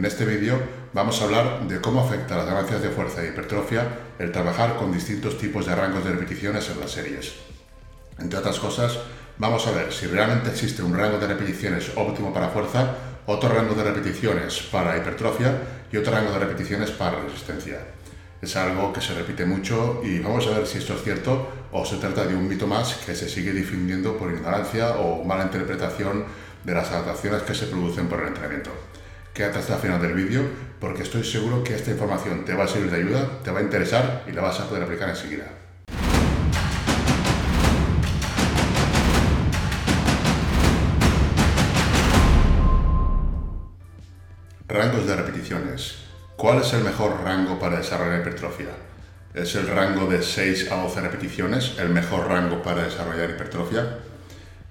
En este vídeo vamos a hablar de cómo afecta a las ganancias de fuerza y hipertrofia el trabajar con distintos tipos de rangos de repeticiones en las series. Entre otras cosas, vamos a ver si realmente existe un rango de repeticiones óptimo para fuerza, otro rango de repeticiones para hipertrofia y otro rango de repeticiones para resistencia. Es algo que se repite mucho y vamos a ver si esto es cierto o se trata de un mito más que se sigue difundiendo por ignorancia o mala interpretación de las adaptaciones que se producen por el entrenamiento. Quédate hasta el final del vídeo porque estoy seguro que esta información te va a servir de ayuda, te va a interesar y la vas a poder aplicar enseguida. Rangos de repeticiones. ¿Cuál es el mejor rango para desarrollar hipertrofia? ¿Es el rango de 6 a 12 repeticiones el mejor rango para desarrollar hipertrofia?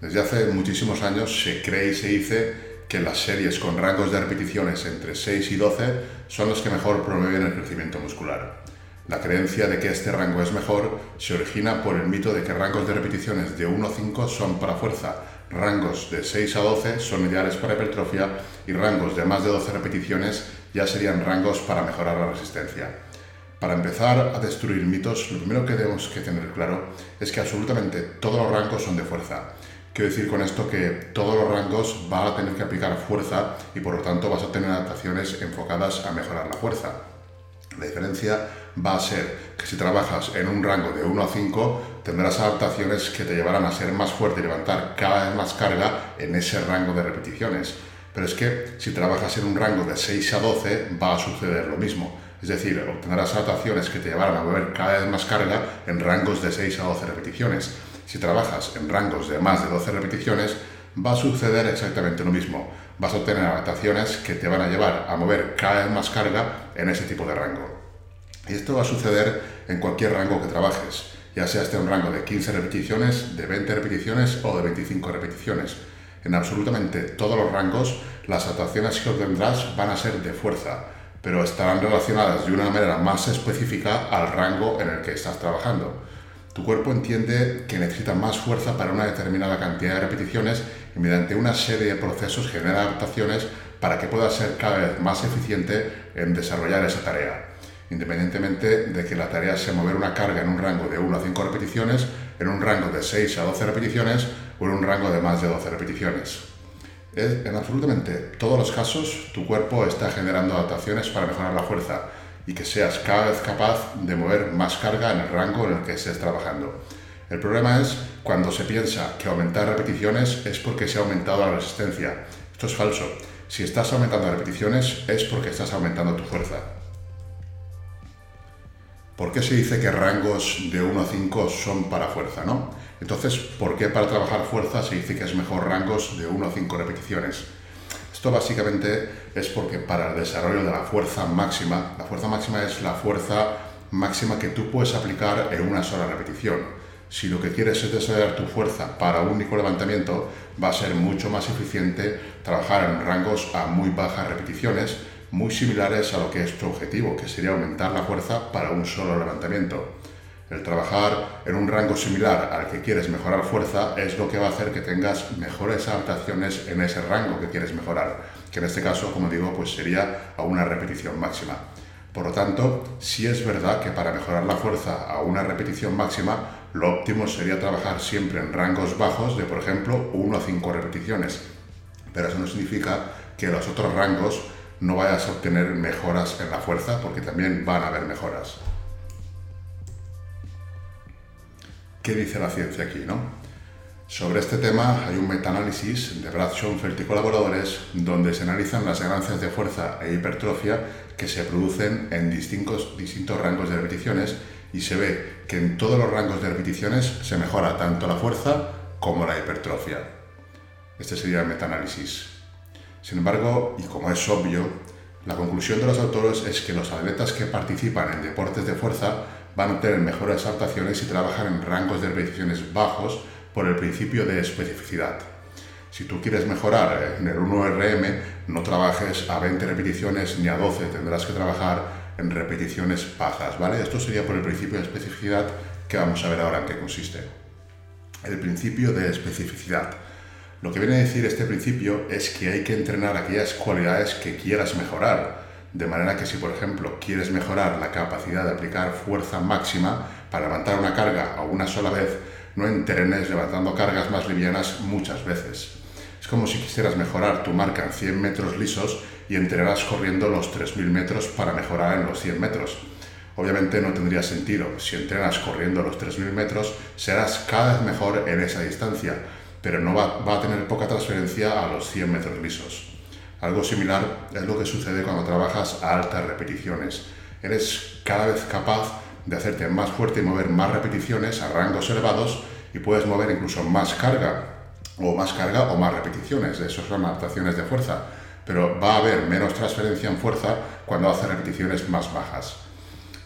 Desde hace muchísimos años se cree y se dice que las series con rangos de repeticiones entre 6 y 12 son los que mejor promueven el crecimiento muscular. La creencia de que este rango es mejor se origina por el mito de que rangos de repeticiones de 1 a 5 son para fuerza, rangos de 6 a 12 son ideales para hipertrofia y rangos de más de 12 repeticiones ya serían rangos para mejorar la resistencia. Para empezar a destruir mitos, lo primero que tenemos que tener claro es que absolutamente todos los rangos son de fuerza. Quiero decir con esto que todos los rangos van a tener que aplicar fuerza y por lo tanto vas a tener adaptaciones enfocadas a mejorar la fuerza. La diferencia va a ser que si trabajas en un rango de 1 a 5, tendrás adaptaciones que te llevarán a ser más fuerte y levantar cada vez más carga en ese rango de repeticiones. Pero es que si trabajas en un rango de 6 a 12, va a suceder lo mismo. Es decir, obtendrás adaptaciones que te llevarán a mover cada vez más carga en rangos de 6 a 12 repeticiones. Si trabajas en rangos de más de 12 repeticiones, va a suceder exactamente lo mismo. Vas a obtener adaptaciones que te van a llevar a mover cada vez más carga en ese tipo de rango. Y esto va a suceder en cualquier rango que trabajes, ya sea este un rango de 15 repeticiones, de 20 repeticiones o de 25 repeticiones. En absolutamente todos los rangos, las adaptaciones que obtendrás van a ser de fuerza, pero estarán relacionadas de una manera más específica al rango en el que estás trabajando. Tu cuerpo entiende que necesita más fuerza para una determinada cantidad de repeticiones y mediante una serie de procesos genera adaptaciones para que pueda ser cada vez más eficiente en desarrollar esa tarea independientemente de que la tarea sea mover una carga en un rango de 1 a 5 repeticiones, en un rango de 6 a 12 repeticiones o en un rango de más de 12 repeticiones. En absolutamente todos los casos, tu cuerpo está generando adaptaciones para mejorar la fuerza y que seas cada vez capaz de mover más carga en el rango en el que estés trabajando. El problema es cuando se piensa que aumentar repeticiones es porque se ha aumentado la resistencia. Esto es falso. Si estás aumentando repeticiones es porque estás aumentando tu fuerza. ¿Por qué se dice que rangos de 1 a 5 son para fuerza, no? Entonces, ¿por qué para trabajar fuerza se dice que es mejor rangos de 1 a 5 repeticiones? Esto básicamente es porque para el desarrollo de la fuerza máxima, la fuerza máxima es la fuerza máxima que tú puedes aplicar en una sola repetición. Si lo que quieres es desarrollar tu fuerza para un único levantamiento, va a ser mucho más eficiente trabajar en rangos a muy bajas repeticiones muy similares a lo que es tu objetivo, que sería aumentar la fuerza para un solo levantamiento. El trabajar en un rango similar al que quieres mejorar fuerza es lo que va a hacer que tengas mejores adaptaciones en ese rango que quieres mejorar, que en este caso, como digo, pues sería a una repetición máxima. Por lo tanto, sí es verdad que para mejorar la fuerza a una repetición máxima, lo óptimo sería trabajar siempre en rangos bajos de, por ejemplo, 1 a 5 repeticiones. Pero eso no significa que los otros rangos no vayas a obtener mejoras en la fuerza, porque también van a haber mejoras. ¿Qué dice la ciencia aquí, no? Sobre este tema hay un metaanálisis de Brad Schoenfeld y colaboradores donde se analizan las ganancias de fuerza e hipertrofia que se producen en distintos, distintos rangos de repeticiones y se ve que en todos los rangos de repeticiones se mejora tanto la fuerza como la hipertrofia. Este sería el metaanálisis. Sin embargo, y como es obvio, la conclusión de los autores es que los atletas que participan en deportes de fuerza van a tener mejores adaptaciones si trabajan en rangos de repeticiones bajos por el principio de especificidad. Si tú quieres mejorar en el 1RM, no trabajes a 20 repeticiones ni a 12, tendrás que trabajar en repeticiones bajas, ¿vale? Esto sería por el principio de especificidad que vamos a ver ahora en qué consiste. El principio de especificidad. Lo que viene a decir este principio es que hay que entrenar aquellas cualidades que quieras mejorar. De manera que si, por ejemplo, quieres mejorar la capacidad de aplicar fuerza máxima para levantar una carga a una sola vez, no entrenes levantando cargas más livianas muchas veces. Es como si quisieras mejorar tu marca en 100 metros lisos y entrenarás corriendo los 3.000 metros para mejorar en los 100 metros. Obviamente no tendría sentido. Si entrenas corriendo los 3.000 metros, serás cada vez mejor en esa distancia, pero no va, va, a tener poca transferencia a los 100 metros lisos. Algo similar es lo que sucede cuando trabajas a altas repeticiones. Eres cada vez capaz de hacerte más fuerte y mover más repeticiones a rangos elevados y puedes mover incluso más carga o más carga o más repeticiones. Eso son adaptaciones de fuerza. Pero va a haber menos transferencia en fuerza cuando haces repeticiones más bajas.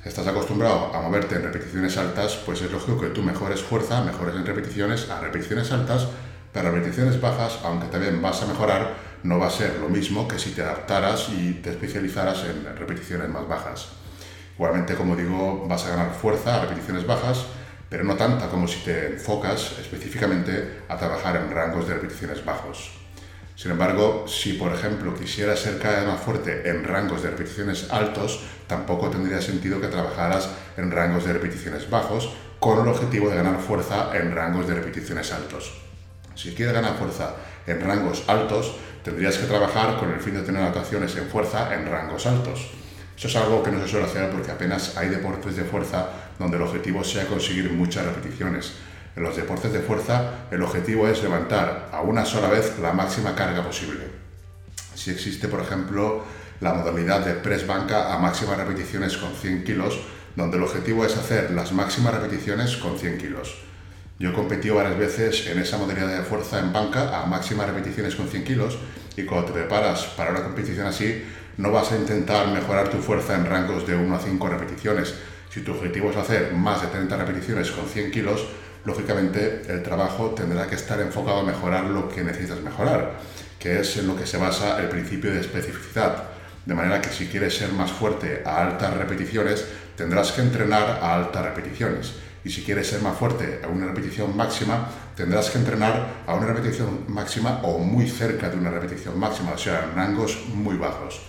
Estás acostumbrado a moverte en repeticiones altas, pues es lógico que tú mejores fuerza, mejores en repeticiones a repeticiones altas, pero repeticiones bajas, aunque también vas a mejorar, no va a ser lo mismo que si te adaptaras y te especializaras en repeticiones más bajas. Igualmente, como digo, vas a ganar fuerza a repeticiones bajas, pero no tanta como si te enfocas específicamente a trabajar en rangos de repeticiones bajos. Sin embargo, si por ejemplo quisieras ser cada vez más fuerte en rangos de repeticiones altos, tampoco tendría sentido que trabajaras en rangos de repeticiones bajos con el objetivo de ganar fuerza en rangos de repeticiones altos. Si quieres ganar fuerza en rangos altos, tendrías que trabajar con el fin de tener adaptaciones en fuerza en rangos altos. Eso es algo que no se suele hacer porque apenas hay deportes de fuerza donde el objetivo sea conseguir muchas repeticiones. En los deportes de fuerza el objetivo es levantar a una sola vez la máxima carga posible. Si existe, por ejemplo, la modalidad de press banca a máximas repeticiones con 100 kilos, donde el objetivo es hacer las máximas repeticiones con 100 kilos. Yo he competido varias veces en esa modalidad de fuerza en banca a máximas repeticiones con 100 kilos y cuando te preparas para una competición así, no vas a intentar mejorar tu fuerza en rangos de 1 a 5 repeticiones. Si tu objetivo es hacer más de 30 repeticiones con 100 kilos, lógicamente el trabajo tendrá que estar enfocado a mejorar lo que necesitas mejorar, que es en lo que se basa el principio de especificidad. De manera que si quieres ser más fuerte a altas repeticiones, tendrás que entrenar a altas repeticiones. Y si quieres ser más fuerte a una repetición máxima, tendrás que entrenar a una repetición máxima o muy cerca de una repetición máxima, o sea, en rangos muy bajos.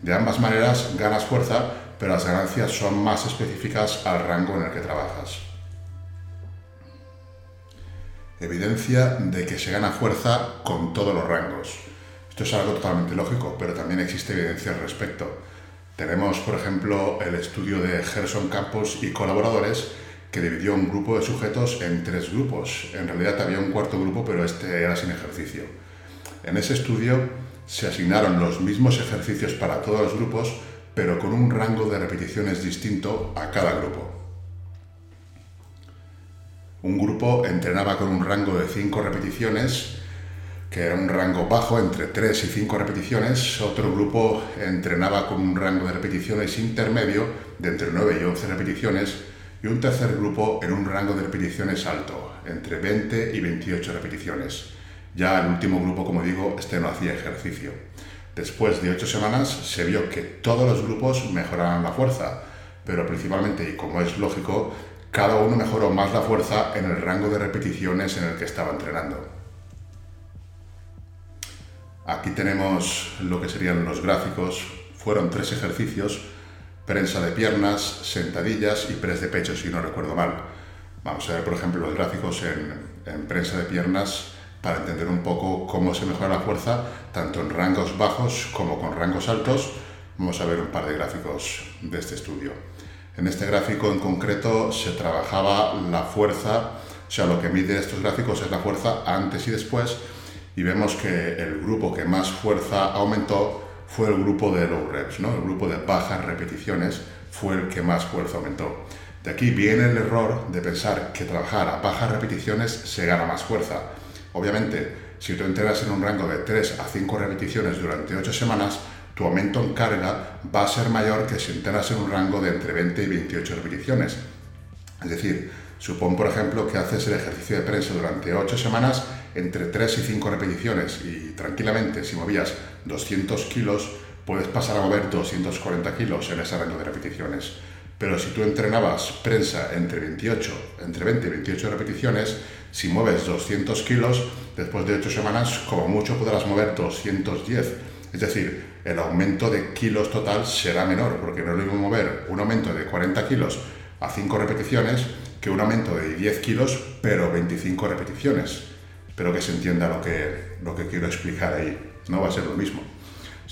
De ambas maneras ganas fuerza, pero las ganancias son más específicas al rango en el que trabajas. Evidencia de que se gana fuerza con todos los rangos. Esto es algo totalmente lógico, pero también existe evidencia al respecto. Tenemos, por ejemplo, el estudio de Gerson Campos y colaboradores que dividió un grupo de sujetos en tres grupos. En realidad había un cuarto grupo, pero este era sin ejercicio. En ese estudio se asignaron los mismos ejercicios para todos los grupos, pero con un rango de repeticiones distinto a cada grupo. Un grupo entrenaba con un rango de 5 repeticiones, que era un rango bajo entre 3 y 5 repeticiones. Otro grupo entrenaba con un rango de repeticiones intermedio de entre 9 y 11 repeticiones. Y un tercer grupo en un rango de repeticiones alto, entre 20 y 28 repeticiones. Ya el último grupo, como digo, este no hacía ejercicio. Después de ocho semanas se vio que todos los grupos mejoraban la fuerza, pero principalmente, y como es lógico, cada uno mejoró más la fuerza en el rango de repeticiones en el que estaba entrenando. Aquí tenemos lo que serían los gráficos. Fueron tres ejercicios, prensa de piernas, sentadillas y press de pecho, si no recuerdo mal. Vamos a ver, por ejemplo, los gráficos en, en prensa de piernas para entender un poco cómo se mejora la fuerza, tanto en rangos bajos como con rangos altos. Vamos a ver un par de gráficos de este estudio. En este gráfico en concreto se trabajaba la fuerza, o sea, lo que mide estos gráficos es la fuerza antes y después, y vemos que el grupo que más fuerza aumentó fue el grupo de low reps, ¿no? el grupo de bajas repeticiones fue el que más fuerza aumentó. De aquí viene el error de pensar que trabajar a bajas repeticiones se gana más fuerza Obviamente, si tú entrenas en un rango de 3 a 5 repeticiones durante 8 semanas, tu aumento en carga va a ser mayor que si entrenas en un rango de entre 20 y 28 repeticiones. Es decir, supón por ejemplo que haces el ejercicio de prensa durante 8 semanas entre 3 y 5 repeticiones y tranquilamente si movías 200 kilos puedes pasar a mover 240 kilos en ese rango de repeticiones. Pero si tú entrenabas prensa entre 28, entre 20 y 28 repeticiones, Si mueves 200 kilos, después de 8 semanas, como mucho podrás mover 210. Es decir, el aumento de kilos total será menor, porque no es lo mismo mover un aumento de 40 kilos a 5 repeticiones que un aumento de 10 kilos, pero 25 repeticiones. Espero que se entienda lo que, lo que quiero explicar ahí. No va a ser lo mismo.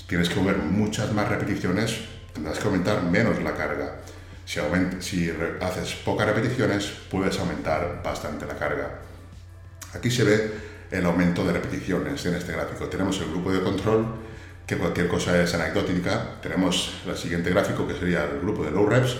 Tienes que mover muchas más repeticiones, tendrás que aumentar menos la carga. Si, si haces pocas repeticiones, puedes aumentar bastante la carga. Aquí se ve el aumento de repeticiones en este gráfico. Tenemos el grupo de control, que cualquier cosa es anecdótica. Tenemos el siguiente gráfico, que sería el grupo de low reps,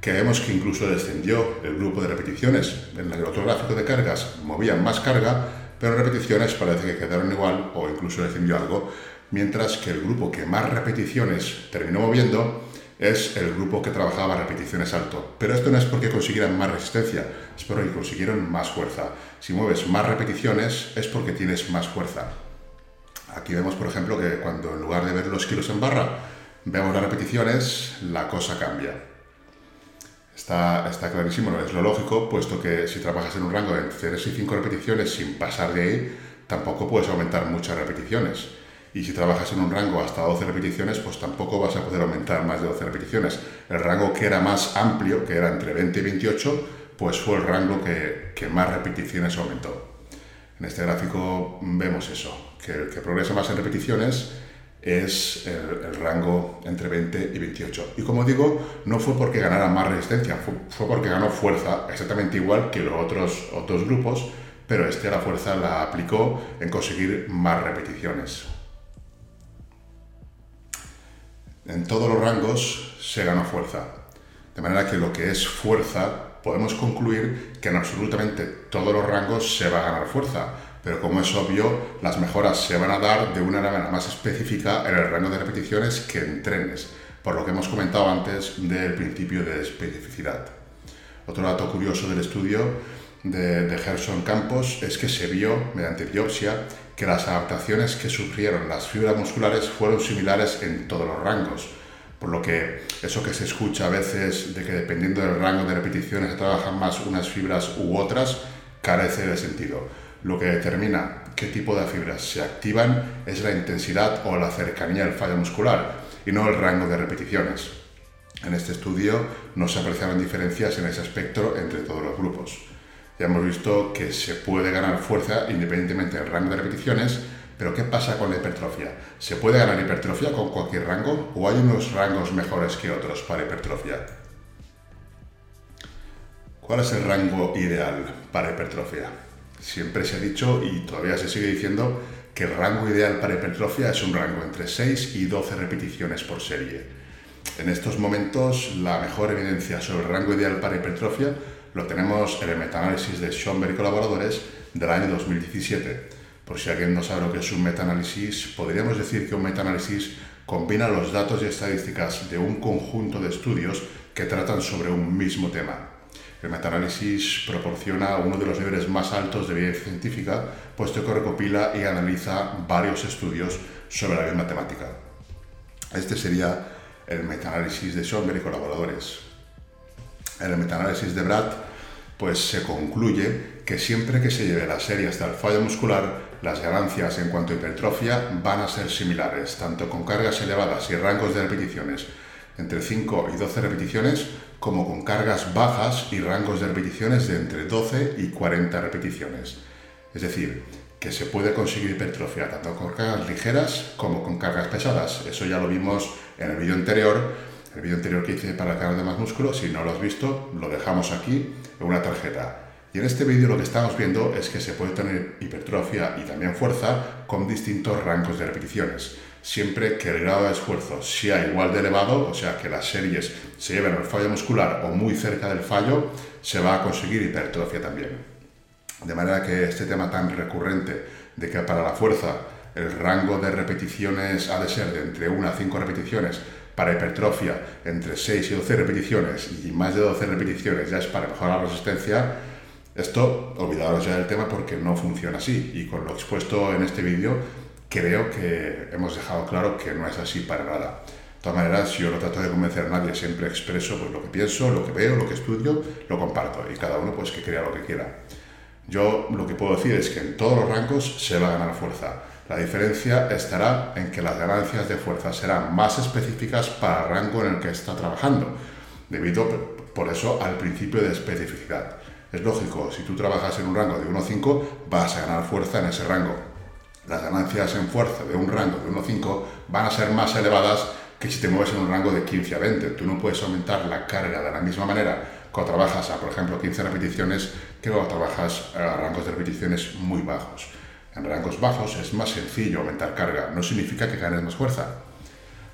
que vemos que incluso descendió el grupo de repeticiones. En el otro gráfico de cargas movían más carga, pero repeticiones parece que quedaron igual o incluso descendió algo, mientras que el grupo que más repeticiones terminó moviendo es el grupo que trabajaba repeticiones alto. Pero esto no es porque consiguieran más resistencia, es porque consiguieron más fuerza. Si mueves más repeticiones es porque tienes más fuerza. Aquí vemos, por ejemplo, que cuando en lugar de ver los kilos en barra, vemos las repeticiones, la cosa cambia. Está, está clarísimo, es lo lógico, puesto que si trabajas en un rango de 3 y 5 repeticiones sin pasar de ahí, tampoco puedes aumentar muchas repeticiones. Y si trabajas en un rango hasta 12 repeticiones, pues tampoco vas a poder aumentar más de 12 repeticiones. El rango que era más amplio, que era entre 20 y 28, pues fue el rango que, que más repeticiones aumentó. En este gráfico vemos eso, que el que progresa más en repeticiones es el, rango entre 20 y 28. Y como digo, no fue porque ganara más resistencia, fue, porque ganó fuerza, exactamente igual que los otros, otros grupos, pero este la fuerza la aplicó en conseguir más repeticiones. En todos los rangos se ganó fuerza. De manera que lo que es fuerza, podemos concluir que en absolutamente todos los rangos se va a ganar fuerza. Pero como es obvio, las mejoras se van a dar de una manera más específica en el rango de repeticiones que en trenes, por lo que hemos comentado antes del principio de especificidad. Otro dato curioso del estudio de, de Gerson Campos es que se vio, mediante biopsia, que las adaptaciones que sufrieron las fibras musculares fueron similares en todos los rangos. Por lo que eso que se escucha a veces de que dependiendo del rango de repeticiones se trabajan más unas fibras u otras, carece de sentido. Lo que determina qué tipo de fibras se activan es la intensidad o la cercanía del fallo muscular y no el rango de repeticiones. En este estudio no se apreciaron diferencias en ese espectro entre todos los grupos. Ya hemos visto que se puede ganar fuerza independientemente del rango de repeticiones, pero ¿qué pasa con la hipertrofia? ¿Se puede ganar hipertrofia con cualquier rango o hay unos rangos mejores que otros para hipertrofia? ¿Cuál es el rango ideal para hipertrofia? Siempre se ha dicho y todavía se sigue diciendo que el rango ideal para hipertrofia es un rango entre 6 y 12 repeticiones por serie. En estos momentos, la mejor evidencia sobre el rango ideal para hipertrofia lo tenemos en el metaanálisis de Schoenberg y colaboradores del año 2017. Por si alguien no sabe lo que es un metaanálisis, podríamos decir que un metaanálisis combina los datos y estadísticas de un conjunto de estudios que tratan sobre un mismo tema. El metaanálisis proporciona uno de los niveles más altos de evidencia científica, puesto que recopila y analiza varios estudios sobre la misma temática. Este sería el metaanálisis de Schoenberg y colaboradores. En el metaanálisis de Brad, pues se concluye que siempre que se lleve la serie hasta el fallo muscular, las ganancias en cuanto a hipertrofia van a ser similares, tanto con cargas elevadas y rangos de repeticiones entre 5 y 12 repeticiones, como con cargas bajas y rangos de repeticiones de entre 12 y 40 repeticiones. Es decir, que se puede conseguir hipertrofia tanto con cargas ligeras como con cargas pesadas. Eso ya lo vimos en el vídeo anterior el vídeo anterior que hice para canal de Más Músculo, si no lo has visto, lo dejamos aquí en una tarjeta. Y en este vídeo lo que estamos viendo es que se puede tener hipertrofia y también fuerza con distintos rangos de repeticiones. Siempre que el grado de esfuerzo sea igual de elevado, o sea que las series se lleven al fallo muscular o muy cerca del fallo, se va a conseguir hipertrofia también. De manera que este tema tan recurrente de que para la fuerza el rango de repeticiones ha de ser de entre 1 a 5 repeticiones para hipertrofia entre 6 y 12 repeticiones y más de 12 repeticiones ya es para mejorar la resistencia, esto olvidaros ya del tema porque no funciona así y con lo expuesto en este vídeo creo que hemos dejado claro que no es así para nada. De todas maneras, yo no trato de convencer a nadie, siempre expreso pues, lo que pienso, lo que veo, lo que estudio, lo comparto y cada uno pues que crea lo que quiera. Yo lo que puedo decir es que en todos los rangos se va a ganar fuerza. La diferencia estará en que las ganancias de fuerza serán más específicas para el rango en el que está trabajando, debido por eso al principio de especificidad. Es lógico, si tú trabajas en un rango de 1 a 5, vas a ganar fuerza en ese rango. Las ganancias en fuerza de un rango de 1 a 5 van a ser más elevadas que si te mueves en un rango de 15 a 20. Tú no puedes aumentar la carga de la misma manera cuando trabajas a, por ejemplo, 15 repeticiones que cuando trabajas a rangos de repeticiones muy bajos. En rangos bajos es más sencillo aumentar carga, no significa que ganes más fuerza.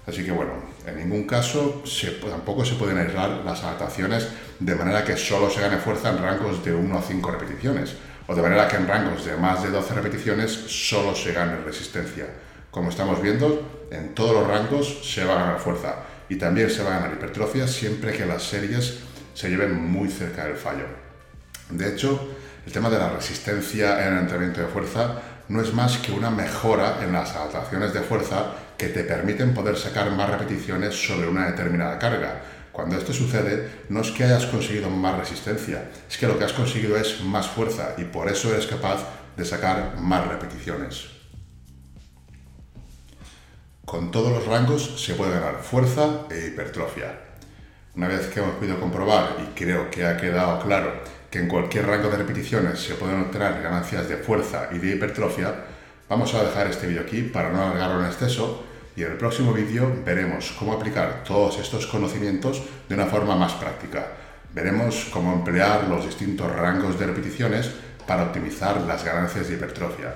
Así que bueno, en ningún caso tampoco se pueden aislar las adaptaciones de manera que solo se gane fuerza en rangos de 1 a 5 repeticiones, o de manera que en rangos de más de 12 repeticiones solo se gane resistencia. Como estamos viendo, en todos los rangos se va a ganar fuerza y también se va a ganar hipertrofia siempre que las series se lleven muy cerca del fallo. De hecho, el tema de la resistencia en el entrenamiento de fuerza no es más que una mejora en las adaptaciones de fuerza que te permiten poder sacar más repeticiones sobre una determinada carga. Cuando esto sucede, no es que hayas conseguido más resistencia, es que lo que has conseguido es más fuerza y por eso eres capaz de sacar más repeticiones. Con todos los rangos se puede ganar fuerza e hipertrofia. Una vez que hemos podido comprobar y creo que ha quedado claro que en cualquier rango de repeticiones se pueden obtener ganancias de fuerza y de hipertrofia, vamos a dejar este vídeo aquí para no alargarlo en exceso y en el próximo vídeo veremos cómo aplicar todos estos conocimientos de una forma más práctica. Veremos cómo emplear los distintos rangos de repeticiones para optimizar las ganancias de hipertrofia.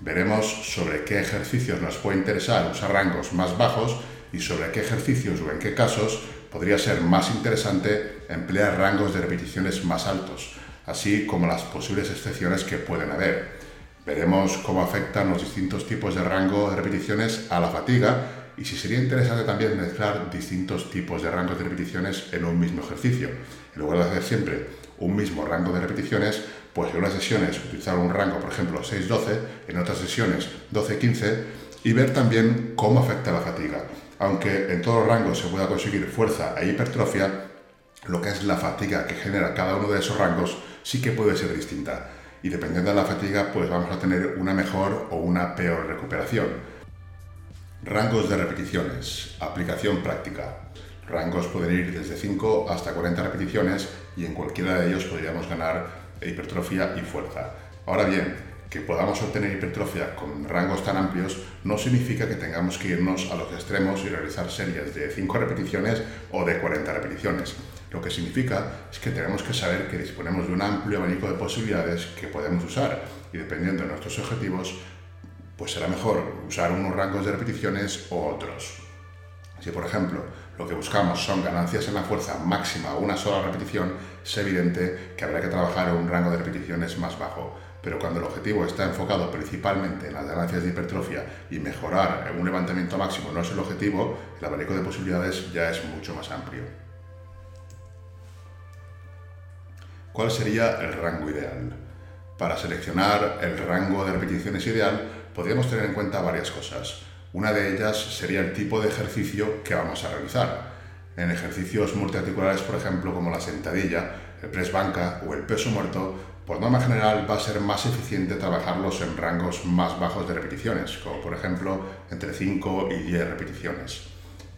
Veremos sobre qué ejercicios nos puede interesar usar rangos más bajos y sobre qué ejercicios o en qué casos podría ser más interesante emplear rangos de repeticiones más altos, así como las posibles excepciones que pueden haber. Veremos cómo afectan los distintos tipos de rango de repeticiones a la fatiga y si sería interesante también mezclar distintos tipos de rangos de repeticiones en un mismo ejercicio. En lugar de hacer siempre un mismo rango de repeticiones, pues en unas sesiones utilizar un rango, por ejemplo, 6-12, en otras sesiones 12-15 y ver también cómo afecta la fatiga aunque en todos los rangos se pueda conseguir fuerza e hipertrofia, lo que es la fatiga que genera cada uno de esos rangos sí que puede ser distinta. Y dependiendo de la fatiga, pues vamos a tener una mejor o una peor recuperación. Rangos de repeticiones. Aplicación práctica. Rangos pueden ir desde 5 hasta 40 repeticiones y en cualquiera de ellos podríamos ganar hipertrofia y fuerza. Ahora bien, que podamos obtener hipertrofia con rangos tan amplios no significa que tengamos que irnos a los extremos y realizar series de 5 repeticiones o de 40 repeticiones. Lo que significa es que tenemos que saber que disponemos de un amplio abanico de posibilidades que podemos usar y dependiendo de nuestros objetivos, pues será mejor usar unos rangos de repeticiones o otros. Si por ejemplo lo que buscamos son ganancias en la fuerza máxima o una sola repetición, es evidente que habrá que trabajar en un rango de repeticiones más bajo pero cuando el objetivo está enfocado principalmente en las ganancias de hipertrofia y mejorar en un levantamiento máximo no es el objetivo, el abanico de posibilidades ya es mucho más amplio. ¿Cuál sería el rango ideal? Para seleccionar el rango de repeticiones ideal, podríamos tener en cuenta varias cosas. Una de ellas sería el tipo de ejercicio que vamos a realizar. En ejercicios multiarticulares, por ejemplo, como la sentadilla, el press banca o el peso muerto, por norma general va a ser más eficiente trabajarlos en rangos más bajos de repeticiones, como por ejemplo entre 5 y 10 repeticiones.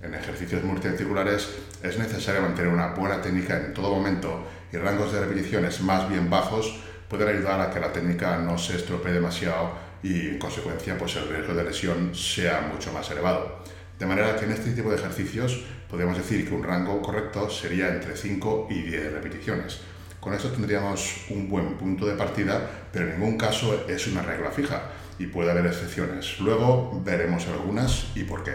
En ejercicios multiarticulares es necesario mantener una buena técnica en todo momento y rangos de repeticiones más bien bajos pueden ayudar a que la técnica no se estropee demasiado y en consecuencia pues el riesgo de lesión sea mucho más elevado. De manera que en este tipo de ejercicios podemos decir que un rango correcto sería entre 5 y 10 repeticiones. Con esto tendríamos un buen punto de partida, pero en ningún caso es una regla fija y puede haber excepciones. Luego veremos algunas y por qué.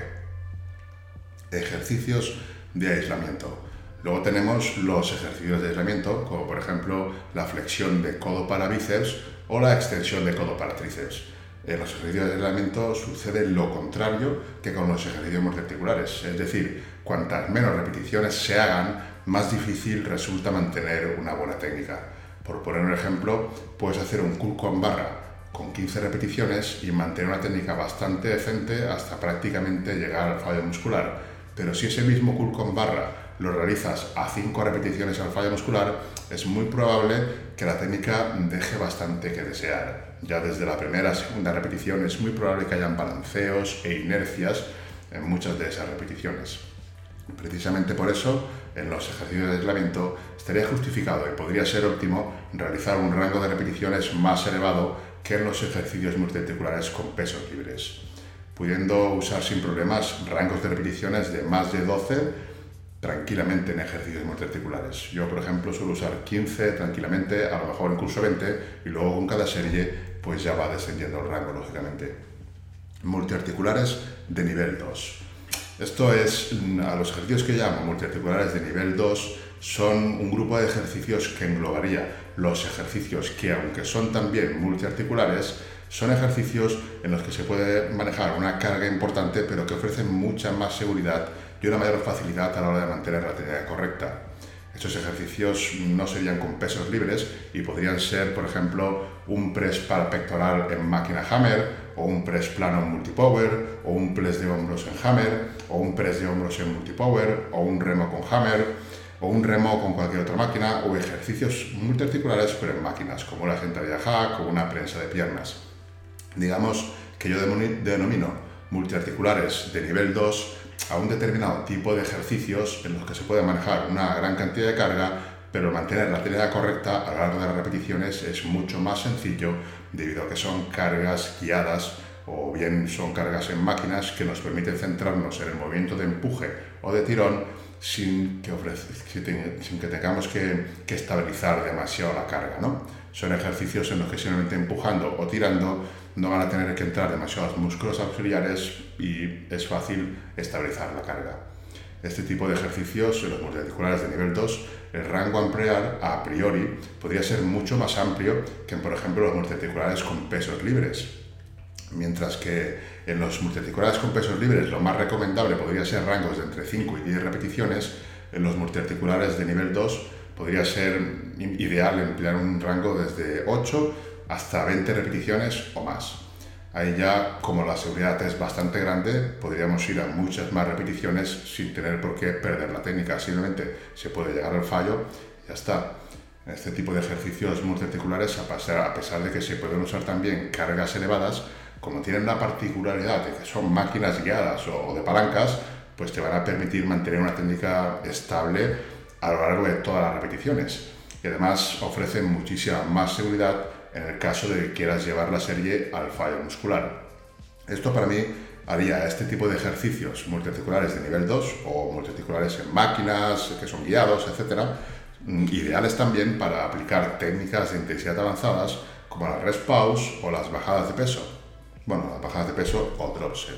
Ejercicios de aislamiento. Luego tenemos los ejercicios de aislamiento, como por ejemplo la flexión de codo para bíceps o la extensión de codo para tríceps en los ejercicios de aislamiento sucede lo contrario que con los ejercicios multiarticulares, es decir, cuantas menos repeticiones se hagan, más difícil resulta mantener una buena técnica. Por poner un ejemplo, puedes hacer un curl con barra con 15 repeticiones y mantener una técnica bastante decente hasta prácticamente llegar al fallo muscular. Pero si ese mismo curl con barra lo realizas a 5 repeticiones al fallo muscular, es muy probable que la técnica deje bastante que desear. Ya desde la primera segunda repetición es muy probable que hayan balanceos e inercias en muchas de esas repeticiones. Precisamente por eso, en los ejercicios de aislamiento estaría justificado y podría ser óptimo realizar un rango de repeticiones más elevado que en los ejercicios multiarticulares con pesos libres, pudiendo usar sin problemas rangos de repeticiones de más de 12 tranquilamente en ejercicios multiarticulares. Yo, por ejemplo, suelo usar 15 tranquilamente, a lo mejor incluso 20, y luego con cada serie pues ya va descendiendo el rango, lógicamente. Multiarticulares de nivel 2. Esto es, a los ejercicios que llamo multiarticulares de nivel 2, son un grupo de ejercicios que englobaría los ejercicios que, aunque son también multiarticulares, son ejercicios en los que se puede manejar una carga importante, pero que ofrecen mucha más seguridad y una mayor facilidad a la hora de mantener la técnica correcta. Estos ejercicios no serían con pesos libres y podrían ser, por ejemplo, un press para pectoral en máquina hammer, o un press plano en multipower, o un press de hombros en hammer, o un press de hombros en multipower, o un remo con hammer, o un remo con cualquier otra máquina, o ejercicios multiarticulares pero en máquinas, como la sentadilla hack o una prensa de piernas. Digamos que yo denomino multiarticulares de nivel 2 a un determinado tipo de ejercicios en los que se puede manejar una gran cantidad de carga, pero mantener la técnica correcta a lo largo de las repeticiones es mucho más sencillo debido a que son cargas guiadas o bien son cargas en máquinas que nos permiten centrarnos en el movimiento de empuje o de tirón sin que, sin que tengamos que, que, estabilizar demasiado la carga. ¿no? Son ejercicios en los que simplemente empujando o tirando no van a tener que entrar demasiados músculos auxiliares y es fácil estabilizar la carga. Este tipo de ejercicios en los multiarticulares de nivel 2, el rango ampliar a priori podría ser mucho más amplio que en, por ejemplo, los multiarticulares con pesos libres. Mientras que en los multiarticulares con pesos libres lo más recomendable podría ser rangos de entre 5 y 10 repeticiones, en los multiarticulares de nivel 2 podría ser ideal emplear un rango desde 8 hasta 20 repeticiones o más. Ahí ya, como la seguridad es bastante grande, podríamos ir a muchas más repeticiones sin tener por qué perder la técnica. Simplemente se puede llegar al fallo y ya está. En este tipo de ejercicios multiarticulares, a pesar, de que se pueden usar también cargas elevadas, como tienen la particularidad de que son máquinas guiadas o de palancas, pues te van a permitir mantener una técnica estable a lo largo de todas las repeticiones. Y además ofrecen muchísima más seguridad en el caso de que quieras llevar la serie al fallo muscular. Esto para mí haría este tipo de ejercicios multiarticulares de nivel 2 o multiarticulares en máquinas que son guiados, etcétera, mm, ideales también para aplicar técnicas de intensidad avanzadas como las rest pause o las bajadas de peso. Bueno, las bajadas de peso o drop set.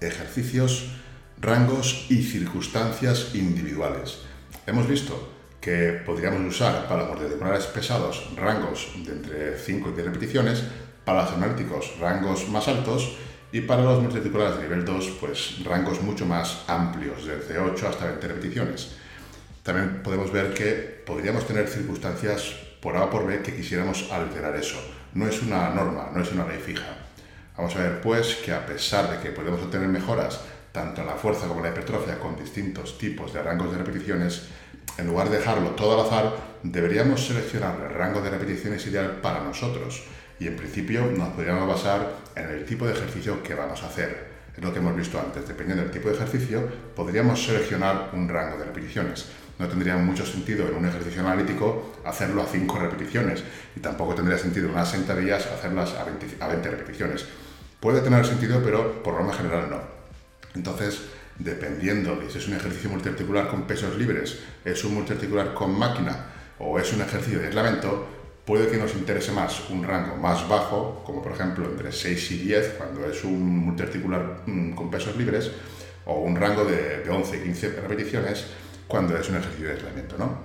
Ejercicios, rangos y circunstancias individuales. Hemos visto que podríamos usar para los multiarticulares pesados rangos de entre 5 y 10 repeticiones, para los analíticos rangos más altos y para los multiarticulares de nivel 2 pues rangos mucho más amplios, desde 8 hasta 20 repeticiones. También podemos ver que podríamos tener circunstancias por A o por B que quisiéramos alterar eso. No es una norma, no es una ley fija. Vamos a ver pues que a pesar de que podemos obtener mejoras tanto la fuerza como la hipertrofia con distintos tipos de rangos de repeticiones, en lugar de dejarlo todo al azar, deberíamos seleccionar el rango de repeticiones ideal para nosotros y en principio nos podríamos basar en el tipo de ejercicio que vamos a hacer. Es lo que hemos visto antes, dependiendo del tipo de ejercicio, podríamos seleccionar un rango de repeticiones. No tendría mucho sentido en un ejercicio analítico hacerlo a 5 repeticiones y tampoco tendría sentido en unas sentadillas hacerlas a 20, a 20 repeticiones. Puede tener sentido, pero por norma general no. Entonces, dependiendo de si es un ejercicio multiarticular con pesos libres, es un multiarticular con máquina o es un ejercicio de aislamiento, puede que nos interese más un rango más bajo, como por ejemplo entre 6 y 10 cuando es un multiarticular mm, con pesos libres, o un rango de, 11 y 15 repeticiones cuando es un ejercicio de aislamiento. ¿no?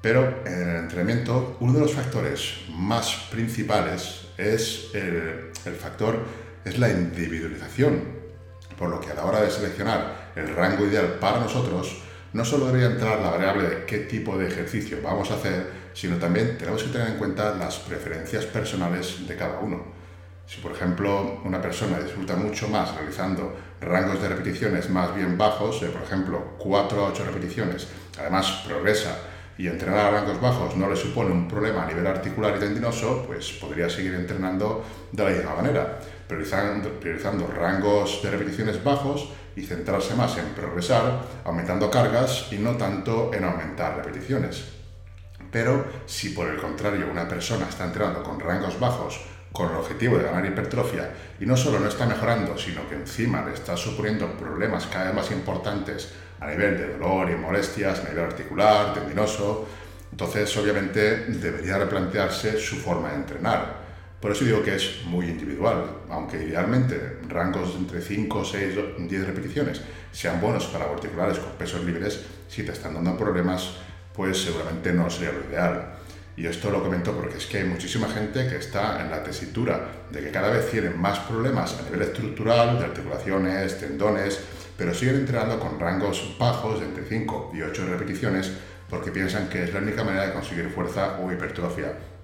Pero en el entrenamiento, uno de los factores más principales es el, el factor, es la individualización por lo que a la hora de seleccionar el rango ideal para nosotros, no solo debería entrar la variable de qué tipo de ejercicio vamos a hacer, sino también tenemos que tener en cuenta las preferencias personales de cada uno. Si por ejemplo una persona disfruta mucho más realizando rangos de repeticiones más bien bajos, por ejemplo 4 a 8 repeticiones, además progresa y entrenar a rangos bajos no le supone un problema a nivel articular y tendinoso, pues podría seguir entrenando de la misma manera, priorizando, rangos de repeticiones bajos y centrarse más en progresar, aumentando cargas y no tanto en aumentar repeticiones. Pero si por el contrario una persona está entrenando con rangos bajos con el objetivo de ganar hipertrofia y no solo no está mejorando, sino que encima le está suponiendo problemas cada vez más importantes a nivel de dolor y molestias, a nivel articular, tendinoso, entonces obviamente debería replantearse su forma de entrenar. Por eso digo que es muy individual, aunque idealmente rangos entre 5, 6, 10 repeticiones sean buenos para articulares con pesos libres, si te están dando problemas, pues seguramente no sería lo ideal. Y esto lo comento porque es que hay muchísima gente que está en la tesitura de que cada vez tienen más problemas a nivel estructural, de articulaciones, tendones, pero siguen entrenando con rangos bajos de entre 5 y 8 repeticiones porque piensan que es la única manera de conseguir fuerza o hipertrofia.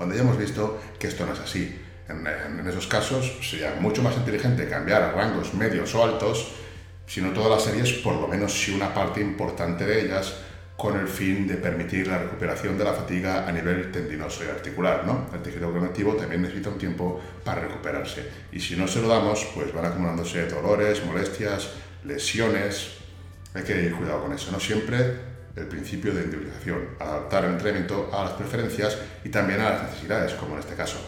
Cuando ya hemos visto que esto no es así. En, en esos casos sería mucho más inteligente cambiar a rangos medios o altos, si no todas las series, por lo menos si una parte importante de ellas, con el fin de permitir la recuperación de la fatiga a nivel tendinoso y articular. ¿no? El tejido conectivo también necesita un tiempo para recuperarse y si no se lo damos, pues van acumulándose dolores, molestias, lesiones. Hay que ir cuidado con eso, no siempre el principio de individualización, adaptar el entrenamiento a las preferencias y también a las necesidades, como en este caso.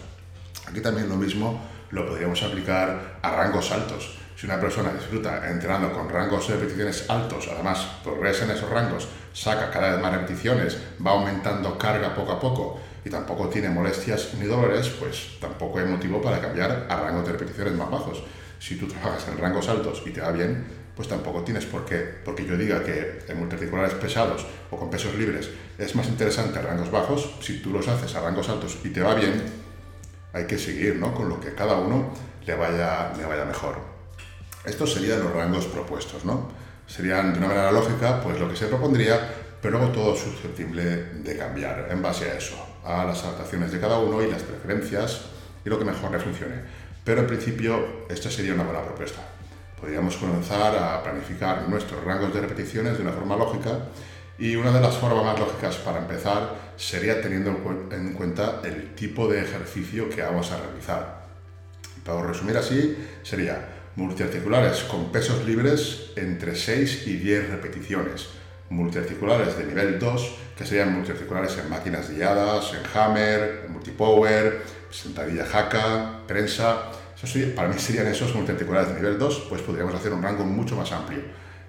Aquí también lo mismo lo podríamos aplicar a rangos altos. Si una persona disfruta entrenando con rangos de repeticiones altos, además progresa en esos rangos, saca cada vez más repeticiones, va aumentando carga poco a poco y tampoco tiene molestias ni dolores, pues tampoco hay motivo para cambiar a rangos de repeticiones más bajos. Si tú trabajas en rangos altos y te va bien, pues tampoco tienes por qué, porque yo diga que en multiarticulares pesados o con pesos libres es más interesante rangos bajos, si tú los haces a rangos altos y te va bien, hay que seguir ¿no? con lo que cada uno le vaya, le vaya mejor. Estos serían los rangos propuestos, ¿no? Serían de una manera lógica, pues lo que se propondría, pero luego todo susceptible de cambiar en base a eso, a las adaptaciones de cada uno y las preferencias y lo que mejor le funcione. Pero en principio, esta sería una buena propuesta. Podríamos comenzar a planificar nuestros rangos de repeticiones de una forma lógica y una de las formas más lógicas para empezar sería teniendo en cuenta el tipo de ejercicio que vamos a realizar. Para resumir así, sería multiarticulares con pesos libres entre 6 y 10 repeticiones, multiarticulares de nivel 2, que serían multiarticulares en máquinas guiadas, en hammer, en multipower, sentadilla jaca, prensa. Para mí serían esos multiarticulares de nivel 2, pues podríamos hacer un rango mucho más amplio,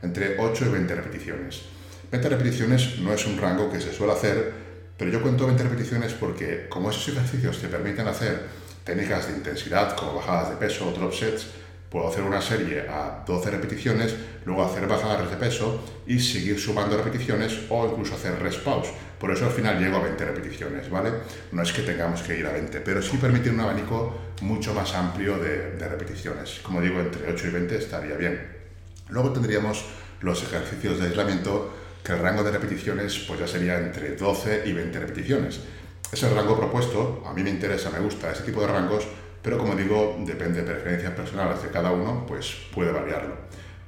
entre 8 y 20 repeticiones. 20 repeticiones no es un rango que se suele hacer, pero yo cuento 20 repeticiones porque como esos ejercicios te permiten hacer técnicas de intensidad como bajadas de peso o drop sets, Puedo hacer una serie a 12 repeticiones, luego hacer bajadas de peso y seguir sumando repeticiones o incluso hacer rest pause. Por eso al final llego a 20 repeticiones, ¿vale? No es que tengamos que ir a 20, pero sí permite un abanico mucho más amplio de, repeticiones. Como digo, entre 8 y 20 estaría bien. Luego tendríamos los ejercicios de aislamiento, que el rango de repeticiones pues ya sería entre 12 y 20 repeticiones. Ese rango propuesto, a mí me interesa, me gusta ese tipo de rangos pero como digo, depende de preferencias personales de cada uno, pues puede variarlo.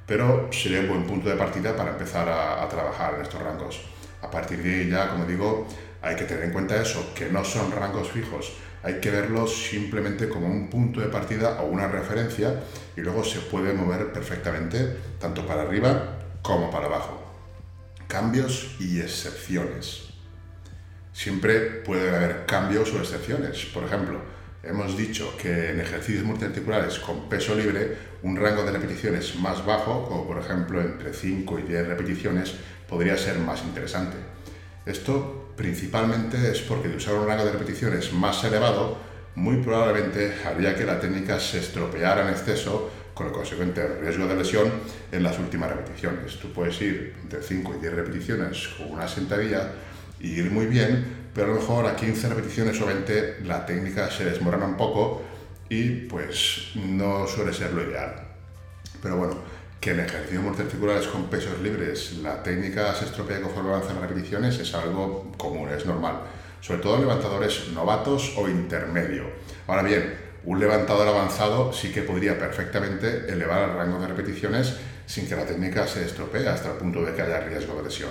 Pero sería un buen punto de partida para empezar a, trabajar en estos rangos. A partir de ahí ya, como digo, hay que tener en cuenta eso, que no son rangos fijos, hay que verlos simplemente como un punto de partida o una referencia y luego se puede mover perfectamente tanto para arriba como para abajo. Cambios y excepciones. Siempre puede haber cambios o excepciones. Por ejemplo, Hemos dicho que en ejercicios multiarticulares con peso libre, un rango de repeticiones más bajo, como por ejemplo entre 5 y 10 repeticiones, podría ser más interesante. Esto principalmente es porque de usar un rango de repeticiones más elevado, muy probablemente haría que la técnica se estropeara en exceso con el consecuente riesgo de lesión en las últimas repeticiones. Tú puedes ir entre 5 y 10 repeticiones con una sentadilla y ir muy bien, pero a lo mejor a 15 repeticiones o 20 la técnica se desmorona un poco y pues no suele ser lo ideal. Pero bueno, que en ejercicios multiarticulares con pesos libres la técnica se estropea conforme avanzan las repeticiones es algo común, es normal, sobre todo levantadores novatos o intermedio. Ahora bien, un levantador avanzado sí que podría perfectamente elevar el rango de repeticiones sin que la técnica se estropee hasta el punto de que haya riesgo de lesión.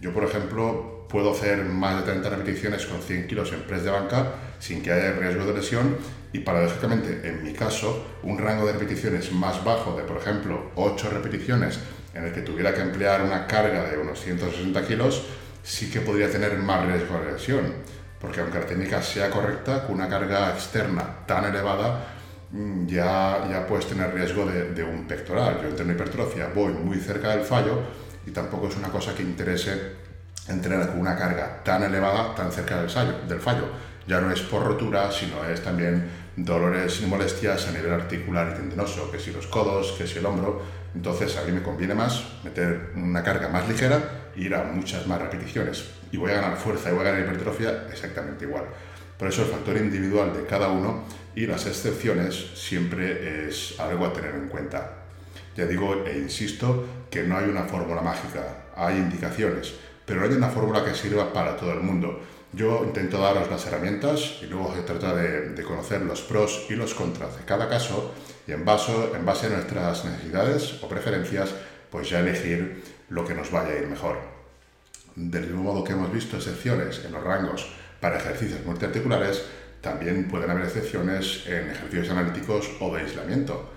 Yo, por ejemplo, puedo hacer más de 30 repeticiones con 100 kilos en press de banca sin que haya riesgo de lesión y paradójicamente, en mi caso, un rango de repeticiones más bajo de, por ejemplo, 8 repeticiones en el que tuviera que emplear una carga de unos 160 kilos, sí que podría tener más riesgo de lesión. Porque aunque la técnica sea correcta, con una carga externa tan elevada, mm, ya, ya puedes tener riesgo de, un pectoral. Yo en hipertrofia voy muy cerca del fallo y tampoco es una cosa que interese entrenar con una carga tan elevada tan cerca del, del fallo. Ya no es por rotura, sino es también dolores y molestias a nivel articular y tendinoso, que si los codos, que si el hombro. Entonces a mí me conviene más meter una carga más ligera e ir a muchas más repeticiones. Y voy a ganar fuerza y voy a ganar hipertrofia exactamente igual. Por eso el factor individual de cada uno y las excepciones siempre es algo a tener en cuenta. Ya digo e insisto que no hay una fórmula mágica, hay indicaciones, pero no hay una fórmula que sirva para todo el mundo. Yo intento daros las herramientas y luego se trata de, conocer los pros y los contras de cada caso y en base, en base a nuestras necesidades o preferencias, pues ya elegir lo que nos vaya a ir mejor. Del mismo modo que hemos visto excepciones en los rangos para ejercicios multiarticulares, también pueden haber excepciones en ejercicios analíticos o de aislamiento.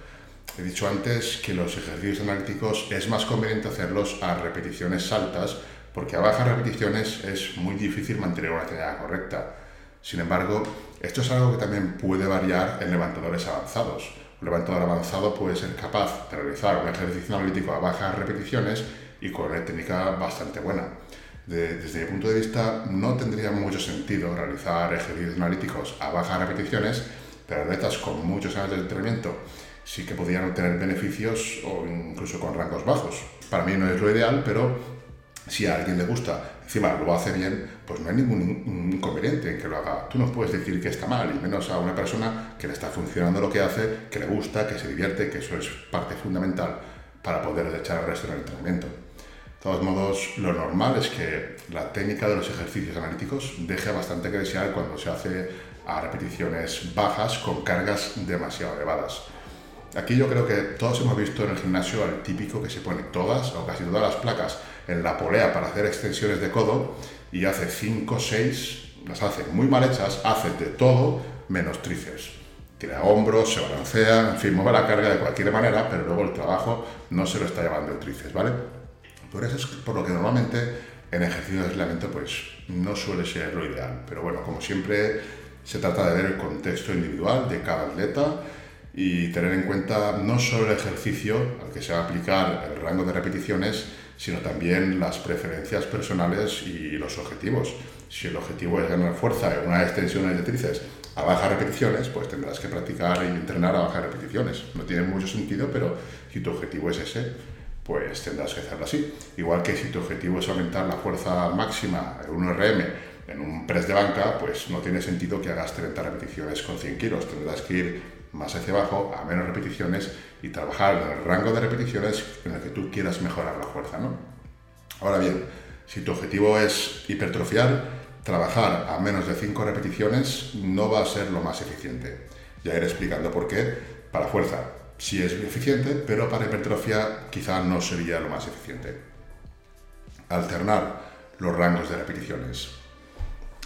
He dicho antes que los ejercicios analíticos es más conveniente hacerlos a repeticiones altas porque a bajas repeticiones es muy difícil mantener una técnica correcta. Sin embargo, esto es algo que también puede variar en levantadores avanzados. Un levantador avanzado puede ser capaz de realizar un ejercicio analítico a bajas repeticiones y con una técnica bastante buena. desde mi punto de vista, no tendría mucho sentido realizar ejercicios analíticos a bajas repeticiones, pero atletas con muchos años de entrenamiento sí que podrían obtener beneficios o incluso con rangos bajos. Para mí no es lo ideal, pero si a alguien le gusta, encima lo hace bien, pues no hay ningún inconveniente en que lo haga. Tú no puedes decir que está mal, y menos a una persona que le está funcionando lo que hace, que le gusta, que se divierte, que eso es parte fundamental para poder echar el resto del entrenamiento. De todos modos, lo normal es que la técnica de los ejercicios analíticos deje bastante que desear cuando se hace a repeticiones bajas con cargas demasiado elevadas. Aquí yo creo que todos hemos visto en el gimnasio al típico que se pone todas o casi todas las placas en la polea para hacer extensiones de codo y hace 5 o 6, las hace muy mal hechas, hace de todo menos tríceps. Tira hombros, se balancea, en fin, mueve la carga de cualquier manera, pero luego el trabajo no se lo está llevando el tríceps, ¿vale? Por eso es por lo que normalmente en ejercicio de aislamiento pues no suele ser lo ideal. Pero bueno, como siempre se trata de ver el contexto individual de cada atleta y tener en cuenta no solo el ejercicio al que se va a aplicar el rango de repeticiones, sino también las preferencias personales y los objetivos. Si el objetivo es ganar fuerza en una extensión de tríceps a bajas repeticiones, pues tendrás que practicar y entrenar a bajas repeticiones. No tiene mucho sentido, pero si tu objetivo es ese, pues tendrás que hacerlo así. Igual que si tu objetivo es aumentar la fuerza máxima en un RM en un press de banca, pues no tiene sentido que hagas 30 repeticiones con 100 kilos. Tendrás que ir más hacia abajo, a menos repeticiones y trabajar en el rango de repeticiones en el que tú quieras mejorar la fuerza. ¿no? Ahora bien, si tu objetivo es hipertrofiar, trabajar a menos de 5 repeticiones no va a ser lo más eficiente. Ya iré explicando por qué. Para fuerza sí es eficiente, pero para hipertrofia quizá no sería lo más eficiente. Alternar los rangos de repeticiones.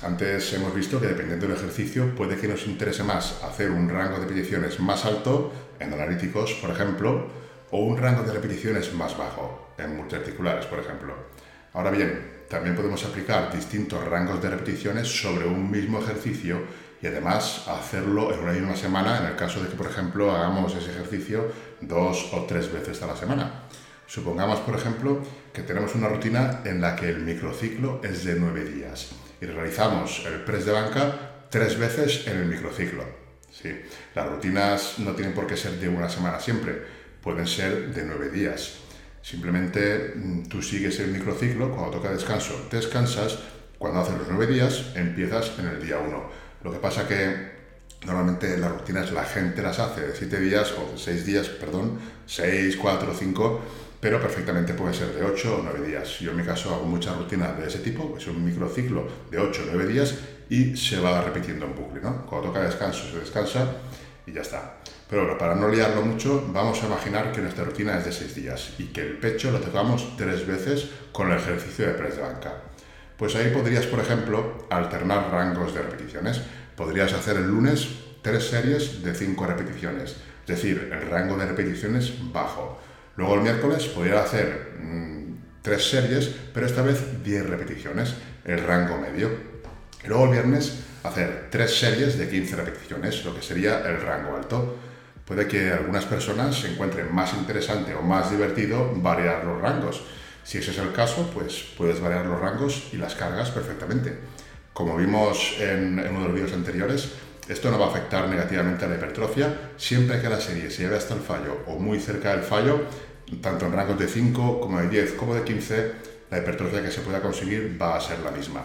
Antes hemos visto que dependiendo del ejercicio puede que nos interese más hacer un rango de repeticiones más alto en analíticos, por ejemplo, o un rango de repeticiones más bajo en multiarticulares, por ejemplo. Ahora bien, también podemos aplicar distintos rangos de repeticiones sobre un mismo ejercicio y además hacerlo en una misma semana en el caso de que, por ejemplo, hagamos ese ejercicio dos o tres veces a la semana. Supongamos, por ejemplo, que tenemos una rutina en la que el microciclo es de nueve días y realizamos el press de banca tres veces en el microciclo. ¿sí? Las rutinas no tienen por qué ser de una semana siempre, pueden ser de nueve días. Simplemente mm, tú sigues el microciclo, cuando toca descanso, descansas, cuando haces los nueve días, empiezas en el día uno. Lo que pasa que normalmente las rutinas la gente las hace de siete días o de seis días, perdón, seis, cuatro, cinco, pero perfectamente puede ser de 8 o 9 días. Yo en mi caso hago muchas rutinas de ese tipo, es un microciclo de 8 o 9 días y se va repitiendo en bucle. ¿no? Cuando toca descanso se descansa y ya está. Pero bueno, para no liarlo mucho, vamos a imaginar que nuestra rutina es de 6 días y que el pecho lo tocamos tres veces con el ejercicio de press de banca. Pues ahí podrías, por ejemplo, alternar rangos de repeticiones. Podrías hacer el lunes tres series de 5 repeticiones, es decir, el rango de repeticiones bajo. Luego el miércoles podrías hacer mm, tres series, pero esta vez 10 repeticiones, el rango medio. Luego el viernes hacer tres series de 15 repeticiones, lo que sería el rango alto. Puede que algunas personas se encuentren más interesante o más divertido variar los rangos. Si ese es el caso, pues puedes variar los rangos y las cargas perfectamente. Como vimos en, en uno de los vídeos anteriores, esto no va a afectar negativamente a la hipertrofia siempre que la serie se lleve hasta el fallo o muy cerca del fallo, tanto en rangos de 5 como de 10 como de 15, la hipertrofia que se pueda conseguir va a ser la misma.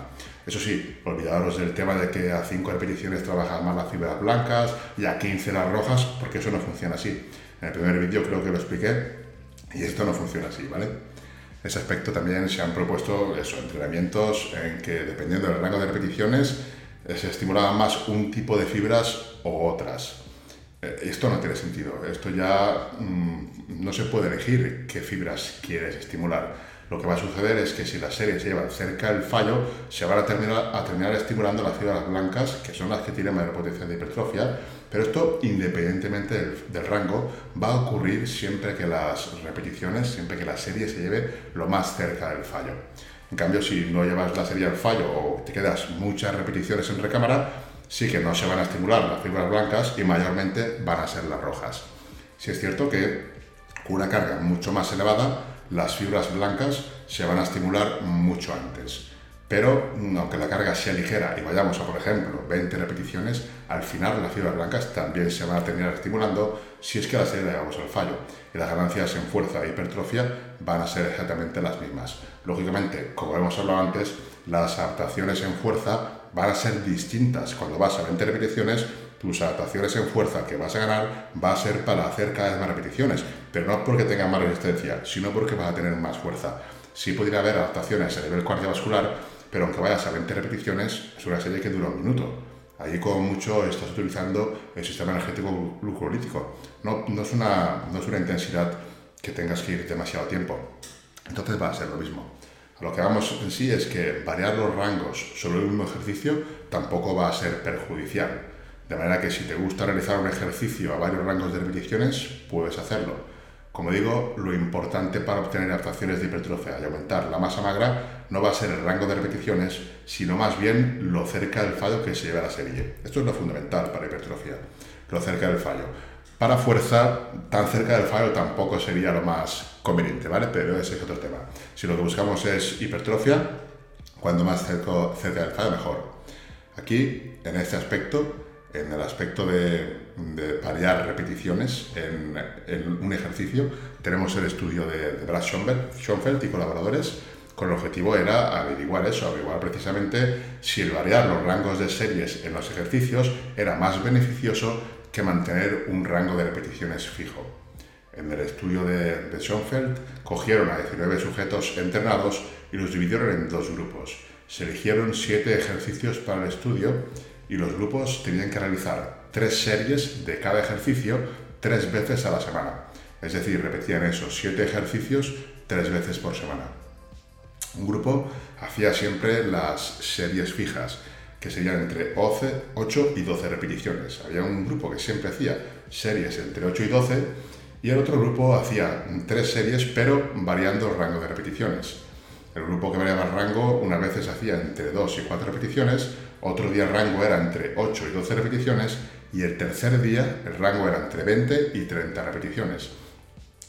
Eso sí, olvidaros del tema de que a 5 repeticiones trabajan más las fibras blancas y a 15 las rojas, porque eso no funciona así. En el primer vídeo creo que lo expliqué y esto no funciona así, ¿vale? Ese aspecto también se han propuesto eso, entrenamientos en que dependiendo del rango de repeticiones se estimulaban más un tipo de fibras o otras. Eh, esto no tiene sentido, esto ya mm, no se puede elegir qué fibras quieres estimular lo que va a suceder es que si las series se llevan cerca del fallo, se van a terminar, a terminar estimulando las fibras blancas, que son las que tienen mayor potencial de hipertrofia, pero esto, independientemente del, rango, va a ocurrir siempre que las repeticiones, siempre que la serie se lleve lo más cerca del fallo. En cambio, si no llevas la serie al fallo o te quedas muchas repeticiones en recámara, sí que no se van a estimular las fibras blancas y mayormente van a ser las rojas. Si es cierto que con una carga mucho más elevada, las fibras blancas se van a estimular mucho antes. Pero mm, aunque la carga sea ligera y vayamos a, por ejemplo, 20 repeticiones, al final las fibras blancas también se van a terminar estimulando si es que la serie la llevamos al fallo. Y las ganancias en fuerza e hipertrofia van a ser exactamente las mismas. Lógicamente, como hemos hablado antes, las adaptaciones en fuerza van a ser distintas. Cuando vas a 20 repeticiones, tus adaptaciones en fuerza que vas a ganar va a ser para hacer cada vez más repeticiones, pero no porque tenga más resistencia, sino porque vas a tener más fuerza. Sí podría haber adaptaciones a nivel cardiovascular, pero aunque vayas a 20 repeticiones, es una serie que dura un minuto. Allí como mucho estás utilizando el sistema energético glucolítico. No, no, es una, no es una intensidad que tengas que ir demasiado tiempo. Entonces va a ser lo mismo. A lo que vamos en sí es que variar los rangos sobre un mismo ejercicio tampoco va a ser perjudicial. De manera que si te gusta realizar un ejercicio a varios rangos de repeticiones, puedes hacerlo. Como digo, lo importante para obtener adaptaciones de hipertrofia y aumentar la masa magra no va a ser el rango de repeticiones, sino más bien lo cerca del fallo que se lleva a la serie. Esto es lo fundamental para hipertrofia, lo cerca del fallo. Para fuerza, tan cerca del fallo tampoco sería lo más conveniente, ¿vale? Pero ese es otro tema. Si lo que buscamos es hipertrofia, cuando más cerca, cerca del fallo, mejor. Aquí, en este aspecto, en el aspecto de, variar repeticiones en, un ejercicio, tenemos el estudio de, de Brad Schoenfeld y colaboradores, con el objetivo era averiguar eso, averiguar precisamente si el variar los rangos de series en los ejercicios era más beneficioso que mantener un rango de repeticiones fijo. En el estudio de, de Schoenfeld cogieron a 19 sujetos entrenados y los dividieron en dos grupos. Se eligieron 7 ejercicios para el estudio y los grupos tenían que realizar tres series de cada ejercicio tres veces a la semana. Es decir, repetían esos siete ejercicios tres veces por semana. Un grupo hacía siempre las series fijas, que serían entre 8 y 12 repeticiones. Había un grupo que siempre hacía series entre 8 y 12 y el otro grupo hacía tres series pero variando el rango de repeticiones. El grupo que variaba el rango unas veces hacía entre 2 y 4 repeticiones otro día el rango era entre 8 y 12 repeticiones y el tercer día el rango era entre 20 y 30 repeticiones.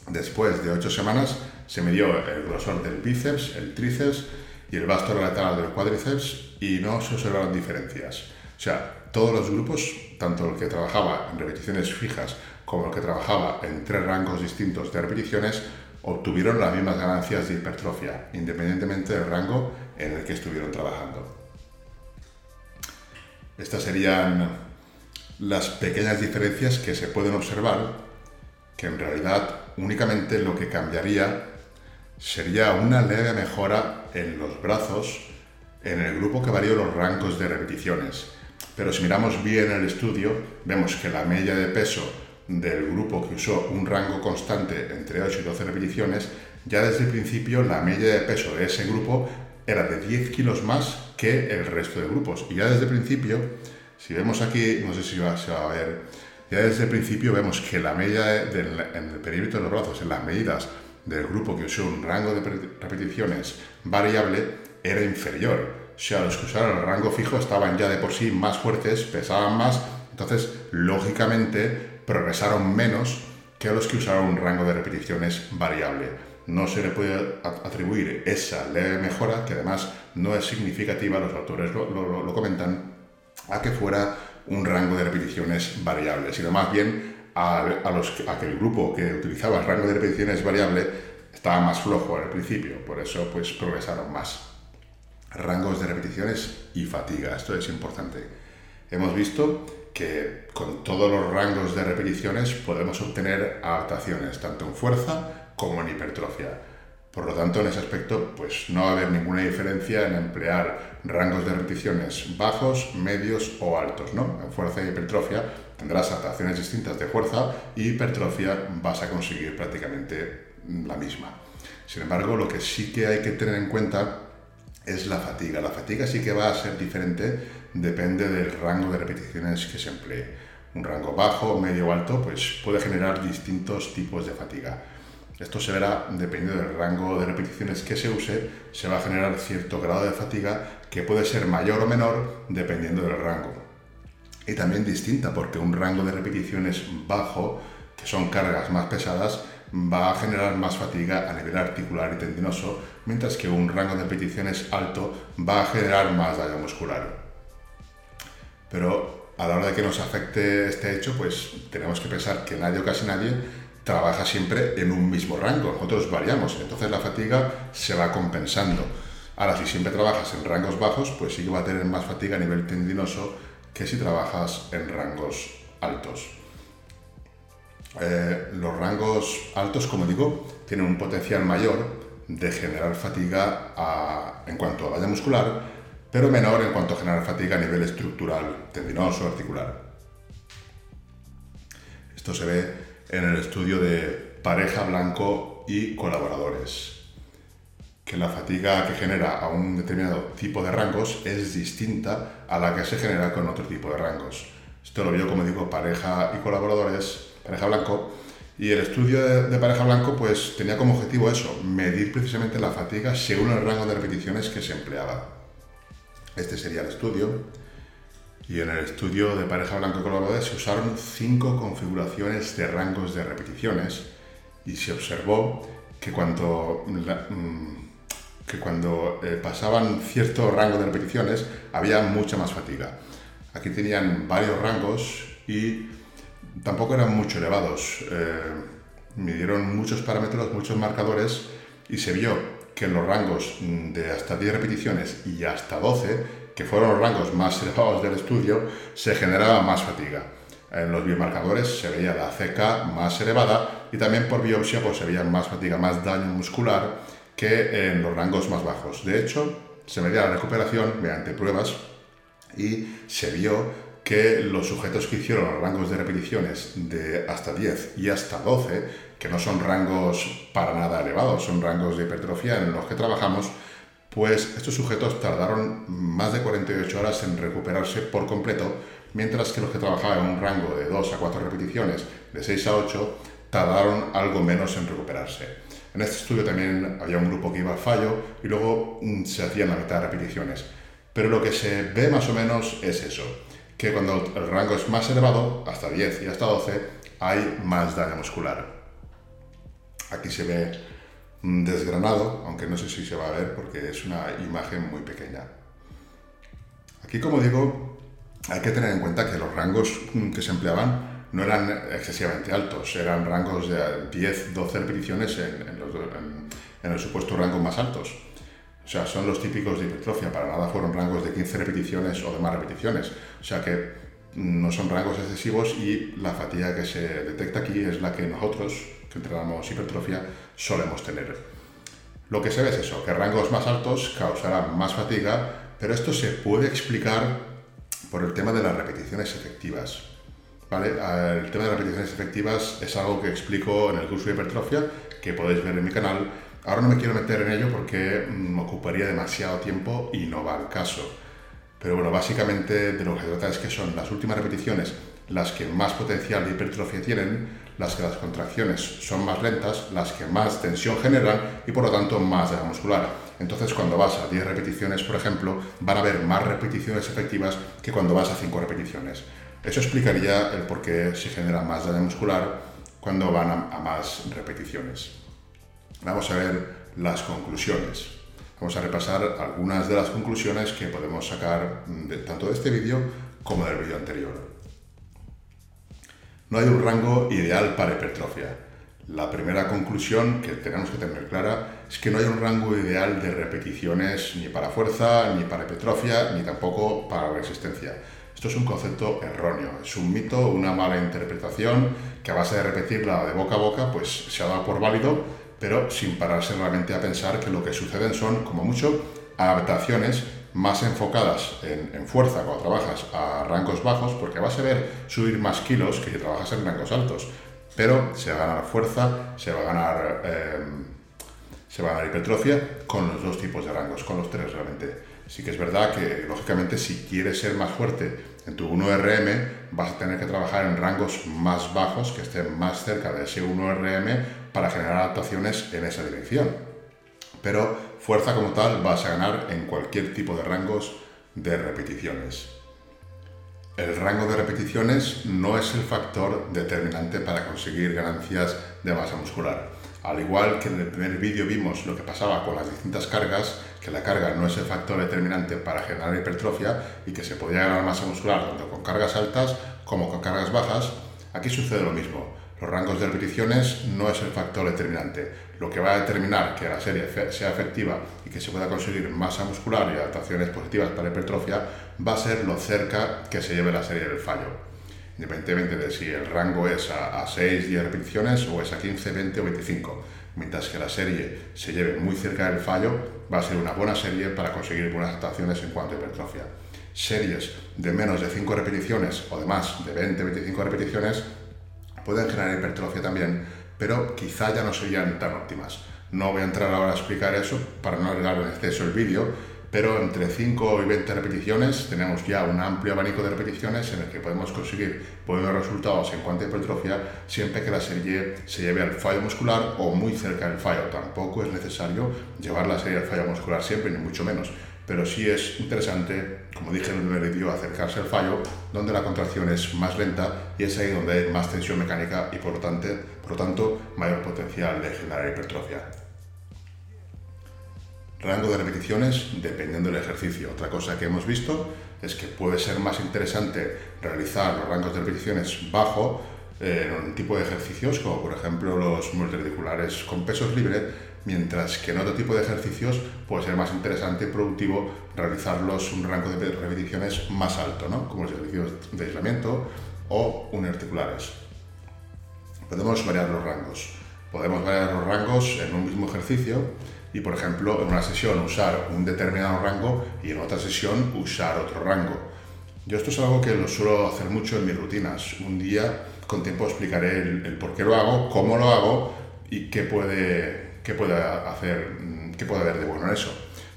Después de 8 semanas se midió el grosor del bíceps, el tríceps y el vasto lateral del cuádriceps y no se observaron diferencias. O sea, todos los grupos, tanto el que trabajaba en repeticiones fijas como el que trabajaba en tres rangos distintos de repeticiones, obtuvieron las mismas ganancias de hipertrofia, independientemente del rango en el que estuvieron trabajando. Estas serían las pequeñas diferencias que se pueden observar, que en realidad únicamente lo que cambiaría sería una leve mejora en los brazos en el grupo que varió los rangos de repeticiones. Pero si miramos bien el estudio, vemos que la media de peso del grupo que usó un rango constante entre 8 y 12 repeticiones, ya desde el principio la media de peso de ese grupo era de 10 kilos más que el resto de grupos. Y ya desde el principio, si vemos aquí, no sé si va, se va a ver, ya desde el principio vemos que la media en el perímetro de los brazos, en las medidas del grupo que usó un rango de repeticiones variable, era inferior. O sea, los que usaron el rango fijo estaban ya de por sí más fuertes, pesaban más, entonces lógicamente progresaron menos que los que usaron un rango de repeticiones variable. No se le puede atribuir esa leve mejora, que además no es significativa, los autores lo, comentan, a que fuera un rango de repeticiones variable, sino más bien a, los, que el grupo que utilizaba el rango de repeticiones variable estaba más flojo al principio, por eso pues progresaron más. Rangos de repeticiones y fatiga, esto es importante. Hemos visto que con todos los rangos de repeticiones podemos obtener adaptaciones, tanto en fuerza como en hipertrofia. Por lo tanto, en ese aspecto, pues no va a haber ninguna diferencia en emplear rangos de repeticiones bajos, medios o altos, ¿no? En fuerza y hipertrofia tendrás adaptaciones distintas de fuerza y hipertrofia vas a conseguir prácticamente la misma. Sin embargo, lo que sí que hay que tener en cuenta es la fatiga. La fatiga sí que va a ser diferente, depende del rango de repeticiones que se emplee. Un rango bajo, medio o alto, pues puede generar distintos tipos de fatiga. Esto se verá dependiendo del rango de repeticiones que se use, se va a generar cierto grado de fatiga que puede ser mayor o menor dependiendo del rango. Y también distinta porque un rango de repeticiones bajo, que son cargas más pesadas, va a generar más fatiga a nivel articular y tendinoso, mientras que un rango de repeticiones alto va a generar más daño muscular. Pero a la hora de que nos afecte este hecho, pues tenemos que pensar que nadie o casi nadie trabaja siempre en un mismo rango, nosotros variamos, entonces la fatiga se va compensando. Ahora, si siempre trabajas en rangos bajos, pues sí que va a tener más fatiga a nivel tendinoso que si trabajas en rangos altos. Eh, los rangos altos, como digo, tienen un potencial mayor de generar fatiga en cuanto a daño muscular, pero menor en cuanto a generar fatiga a nivel estructural, tendinoso, articular. Esto se ve en el estudio de pareja blanco y colaboradores, que la fatiga que genera a un determinado tipo de rangos es distinta a la que se genera con otro tipo de rangos. Esto lo vio, como digo, pareja y colaboradores pareja blanco. Y el estudio de, pareja blanco pues tenía como objetivo eso, medir precisamente la fatiga según el rango de repeticiones que se empleaba. Este sería el estudio. Y en el estudio de pareja blanco colaboradores se usaron cinco configuraciones de rangos de repeticiones y se observó que cuando, mm, que cuando eh, pasaban cierto rango de repeticiones había mucha más fatiga. Aquí tenían varios rangos y tampoco eran mucho elevados. Eh, midieron muchos parámetros, muchos marcadores y se vio que en los rangos de hasta 10 repeticiones y hasta 12, que fueron los rangos más elevados del estudio, se generaba más fatiga. En los biomarcadores se veía la CK más elevada y también por biopsia pues, se veía más fatiga, más daño muscular que en los rangos más bajos. De hecho, se medía la recuperación mediante pruebas y se vio que los sujetos que hicieron los rangos de repeticiones de hasta 10 y hasta 12, que no son rangos para nada elevados, son rangos de hipertrofia en los que trabajamos, pues estos sujetos tardaron más de 48 horas en recuperarse por completo, mientras que los que trabajaban en un rango de 2 a 4 repeticiones, de 6 a 8, tardaron algo menos en recuperarse. En este estudio también había un grupo que iba al fallo y luego mm, se hacían la mitad de repeticiones. Pero lo que se ve más o menos es eso que cuando el rango es más elevado, hasta 10 y hasta 12, hay más daño muscular. Aquí se ve desgranado, aunque no sé si se va a ver porque es una imagen muy pequeña. Aquí, como digo, hay que tener en cuenta que los rangos que se empleaban no eran excesivamente altos, eran rangos de 10-12 repeticiones en, en los supuestos rangos más altos. O sea, son los típicos de hipertrofia, para nada fueron rangos de 15 repeticiones o de más repeticiones. O sea que no son rangos excesivos y la fatiga que se detecta aquí es la que nosotros, que entrenamos hipertrofia, solemos tener. Lo que se ve es eso, que rangos más altos causarán más fatiga, pero esto se puede explicar por el tema de las repeticiones efectivas. ¿Vale? El tema de las repeticiones efectivas es algo que explico en el curso de hipertrofia que podéis ver en mi canal. Ahora no me quiero meter en ello porque mm, me ocuparía demasiado tiempo y no va al caso. Pero bueno, básicamente de lo que se trata es que son las últimas repeticiones las que más potencial de hipertrofia tienen, las que las contracciones son más lentas, las que más tensión generan y por lo tanto más daño muscular. Entonces cuando vas a 10 repeticiones, por ejemplo, van a haber más repeticiones efectivas que cuando vas a 5 repeticiones. Eso explicaría el por qué se genera más daño muscular cuando van a, más repeticiones. Vamos a ver las conclusiones. Vamos a repasar algunas de las conclusiones que podemos sacar de, tanto de este vídeo como del vídeo anterior. No hay un rango ideal para hipertrofia. La primera conclusión que tenemos que tener clara es que no hay un rango ideal de repeticiones ni para fuerza, ni para hipertrofia, ni tampoco para resistencia. Esto es un concepto erróneo, es un mito, una mala interpretación que a base de repetirla de boca a boca pues se ha dado por válido, pero sin pararse realmente a pensar que lo que suceden son, como mucho, adaptaciones más enfocadas en, fuerza cuando trabajas a rangos bajos, porque vas a ver subir más kilos que si trabajas en rangos altos, pero se va a ganar fuerza, se va a ganar, em, se va a ganar hipertrofia con los dos tipos de rangos, con los tres realmente. Sí que es verdad que, lógicamente, si quieres ser más fuerte en tu 1RM, vas a tener que trabajar en rangos más bajos, que estén más cerca de ese 1RM, para generar adaptaciones en esa dirección. Pero fuerza como tal vas a ganar en cualquier tipo de rangos de repeticiones. El rango de repeticiones no es el factor determinante para conseguir ganancias de masa muscular. Al igual que en el primer vídeo vimos lo que pasaba con las distintas cargas, que la carga no es el factor determinante para generar hipertrofia y que se podía ganar masa muscular tanto con cargas altas como con cargas bajas, aquí sucede lo mismo. Los rangos de repeticiones no es el factor determinante. Lo que va a determinar que la serie sea efectiva y que se pueda conseguir masa muscular y adaptaciones positivas para hipertrofia va a ser lo cerca que se lleve la serie del fallo. Independientemente de si el rango es a, 6, 10 repeticiones o es a 15, 20 o 25. Mientras que la serie se lleve muy cerca del fallo, va a ser una buena serie para conseguir buenas adaptaciones en cuanto a hipertrofia. Series de menos de 5 repeticiones o de más de 20, 25 repeticiones pueden generar hipertrofia también, pero quizá ya no serían tan óptimas. No voy a entrar ahora a explicar eso para no alargar en exceso el vídeo, pero entre 5 y 20 repeticiones tenemos ya un amplio abanico de repeticiones en el que podemos conseguir buenos resultados en cuanto a hipertrofia siempre que la serie se lleve al fallo muscular o muy cerca del fallo. Tampoco es necesario llevar la serie al fallo muscular siempre, ni mucho menos pero sí es interesante, como dije en el primer vídeo, acercarse al fallo donde la contracción es más lenta y es ahí donde hay más tensión mecánica y por lo tanto, por tanto mayor potencial de generar hipertrofia. Rango de repeticiones dependiendo del ejercicio. Otra cosa que hemos visto es que puede ser más interesante realizar los rangos de repeticiones bajo eh, en un tipo de ejercicios como por ejemplo los multiradiculares con pesos libres mientras que en otro tipo de ejercicios puede ser más interesante y productivo realizarlos un rango de repeticiones más alto, ¿no? como los ejercicios de aislamiento o uniarticulares. Podemos variar los rangos. Podemos variar los rangos en un mismo ejercicio y, por ejemplo, en una sesión usar un determinado rango y en otra sesión usar otro rango. Yo esto es algo que lo suelo hacer mucho en mis rutinas. Un día con tiempo explicaré el, el por qué lo hago, cómo lo hago y qué puede qué puede hacer, mm, qué puede haber de bueno en eso.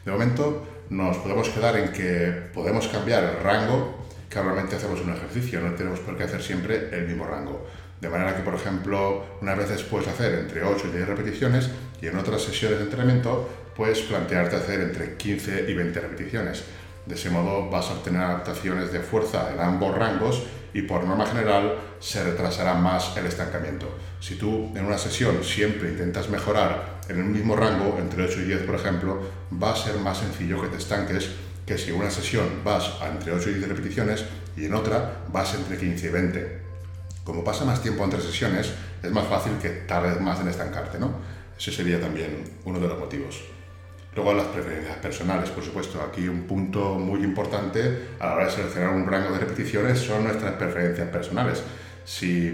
De momento nos podemos quedar en que podemos cambiar el rango que realmente hacemos un ejercicio, no tenemos por qué hacer siempre el mismo rango. De manera que, por ejemplo, unas veces puedes hacer entre 8 y 10 repeticiones y en otras sesiones de entrenamiento puedes plantearte hacer entre 15 y 20 repeticiones. De ese modo vas a obtener adaptaciones de fuerza en ambos rangos y por norma general se retrasará más el estancamiento. Si tú en una sesión siempre intentas mejorar en el mismo rango, entre 8 y 10 por ejemplo, va a ser más sencillo que te estanques que si en una sesión vas a entre 8 y 10 repeticiones y en otra vas entre 15 y 20. Como pasa más tiempo entre sesiones, es más fácil que tardes más en estancarte, ¿no? Ese sería también uno de los motivos. Luego las preferencias personales, por supuesto. Aquí un punto muy importante a la hora de seleccionar un rango de repeticiones son nuestras preferencias personales. Si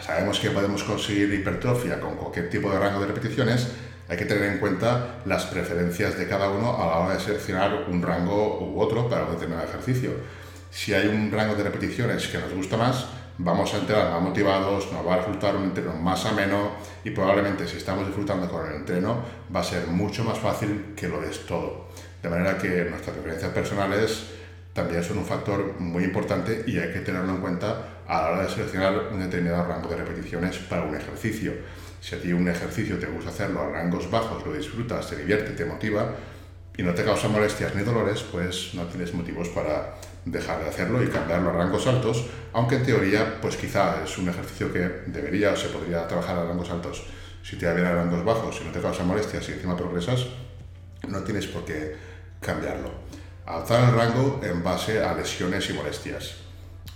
sabemos que podemos conseguir hipertrofia con cualquier tipo de rango de repeticiones, hay que tener en cuenta las preferencias de cada uno a la hora de seleccionar un rango u otro para un determinado ejercicio. Si hay un rango de repeticiones que nos gusta más, vamos a entrar más motivados, nos va a resultar un entreno más ameno y probablemente si estamos disfrutando con el entreno va a ser mucho más fácil que lo es todo. De manera que nuestras preferencias personales también son un factor muy importante y hay que tenerlo en cuenta a la hora de seleccionar un determinado rango de repeticiones para un ejercicio. Si a ti un ejercicio te gusta hacerlo a rangos bajos, lo disfrutas, te divierte, te motiva y no te causa molestias ni dolores, pues no tienes motivos para dejar de hacerlo y cambiarlo a rangos altos, aunque en teoría, pues quizá es un ejercicio que debería o se podría trabajar a rangos altos. Si te va bien a rangos bajos, si no te causa molestias y encima progresas, no tienes por qué cambiarlo. Adaptar el rango en base a lesiones y molestias.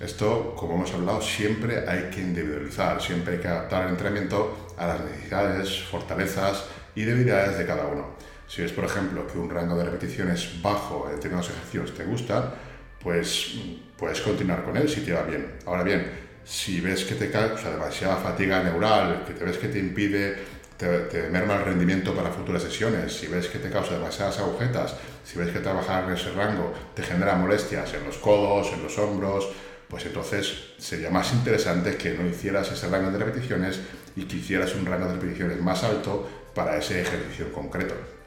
Esto, como hemos hablado, siempre hay que individualizar, siempre hay que adaptar el entrenamiento a las necesidades, fortalezas y debilidades de cada uno. Si ves, por ejemplo, que un rango de repeticiones bajo en determinados ejercicios te gusta, pues puedes continuar con él si te va bien. Ahora bien, si ves que te causa demasiada fatiga neural, que te ves que te impide, te, merma el rendimiento para futuras sesiones, si ves que te causa demasiadas agujetas, si ves que trabajar en ese rango te genera molestias en los codos, en los hombros, pues entonces sería más interesante que no hicieras ese rango de repeticiones y que hicieras un rango de repeticiones más alto para ese ejercicio concreto.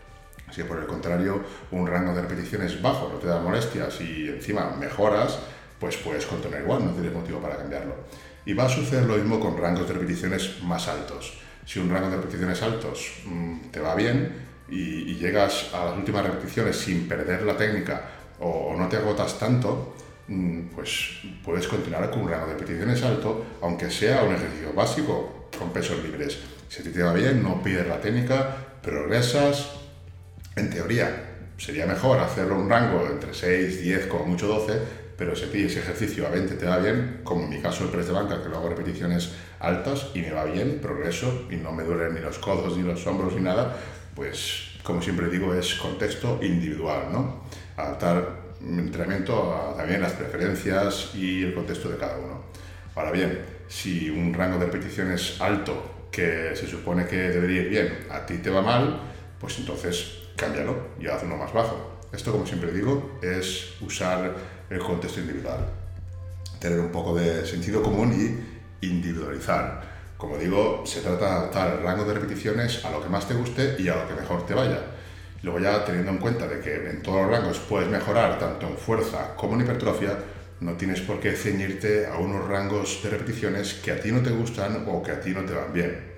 Si por el contrario un rango de repeticiones bajo no te da molestias y encima mejoras, pues puedes continuar igual, no tienes motivo para cambiarlo. Y va a suceder lo mismo con rangos de repeticiones más altos. Si un rango de repeticiones altos mm, te va bien y, llegas a las últimas repeticiones sin perder la técnica o, no te agotas tanto, mm, pues puedes continuar con un rango de repeticiones alto, aunque sea un ejercicio básico con pesos libres. Si te va bien, no pides la técnica, progresas, en teoría, sería mejor hacerlo un rango entre 6, 10, como mucho 12, pero si ese ejercicio a 20 te va bien, como en mi caso el press de banca, que lo hago repeticiones altas y me va bien, progreso y no me duelen ni los codos, ni los hombros, ni nada, pues como siempre digo, es contexto individual, ¿no? Adaptar mi entrenamiento a también las preferencias y el contexto de cada uno. Ahora bien, si un rango de repeticiones alto que se supone que debería ir bien, a ti te va mal, pues entonces cámbialo y haz uno más bajo. Esto, como siempre digo, es usar el contexto individual, tener un poco de sentido común y individualizar. Como digo, se trata de adaptar el rango de repeticiones a lo que más te guste y a lo que mejor te vaya. Luego ya teniendo en cuenta de que en todos los rangos puedes mejorar tanto en fuerza como en hipertrofia, no tienes por qué ceñirte a unos rangos de repeticiones que a ti no te gustan o que a ti no te van bien.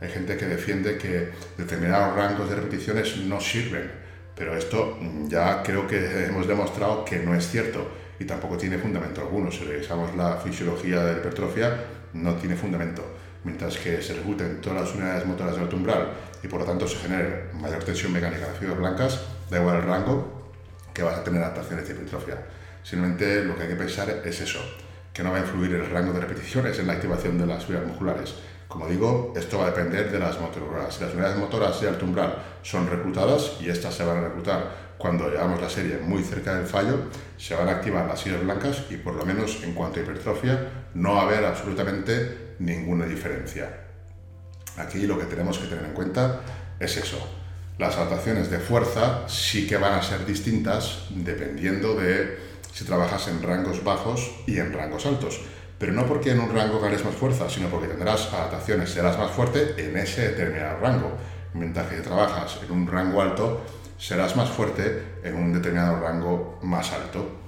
Hay gente que defiende que determinados rangos de repeticiones no sirven, pero esto ya creo que hemos demostrado que no es cierto y tampoco tiene fundamento alguno. Si revisamos la fisiología de la hipertrofia, no tiene fundamento. Mientras que se ejecuten todas las unidades motoras del alto umbral y por lo tanto se genere mayor tensión mecánica en las fibras blancas, da igual el rango que vas a tener adaptaciones de hipertrofia. Simplemente lo que hay que pensar es eso, que no va a influir el rango de repeticiones en la activación de las fibras musculares, como digo, esto va a depender de las motoras. Si las unidades motoras de alto umbral son reclutadas, y estas se van a reclutar cuando llevamos la serie muy cerca del fallo, se van a activar las sillas blancas y por lo menos en cuanto a hipertrofia no va a haber absolutamente ninguna diferencia. Aquí lo que tenemos que tener en cuenta es eso. Las adaptaciones de fuerza sí que van a ser distintas dependiendo de si trabajas en rangos bajos y en rangos altos pero no porque en un rango ganes más fuerza, sino porque tendrás adaptaciones, serás más fuerte en ese determinado rango. Mientras que trabajas en un rango alto, serás más fuerte en un determinado rango más alto.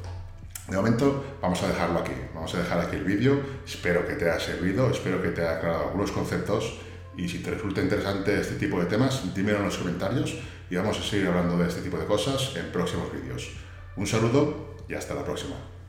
De momento vamos a dejarlo aquí, vamos a dejar aquí el vídeo, espero que te haya servido, espero que te haya aclarado algunos conceptos y si te resulta interesante este tipo de temas, dímelo en los comentarios y vamos a seguir hablando de este tipo de cosas en próximos vídeos. Un saludo y hasta la próxima.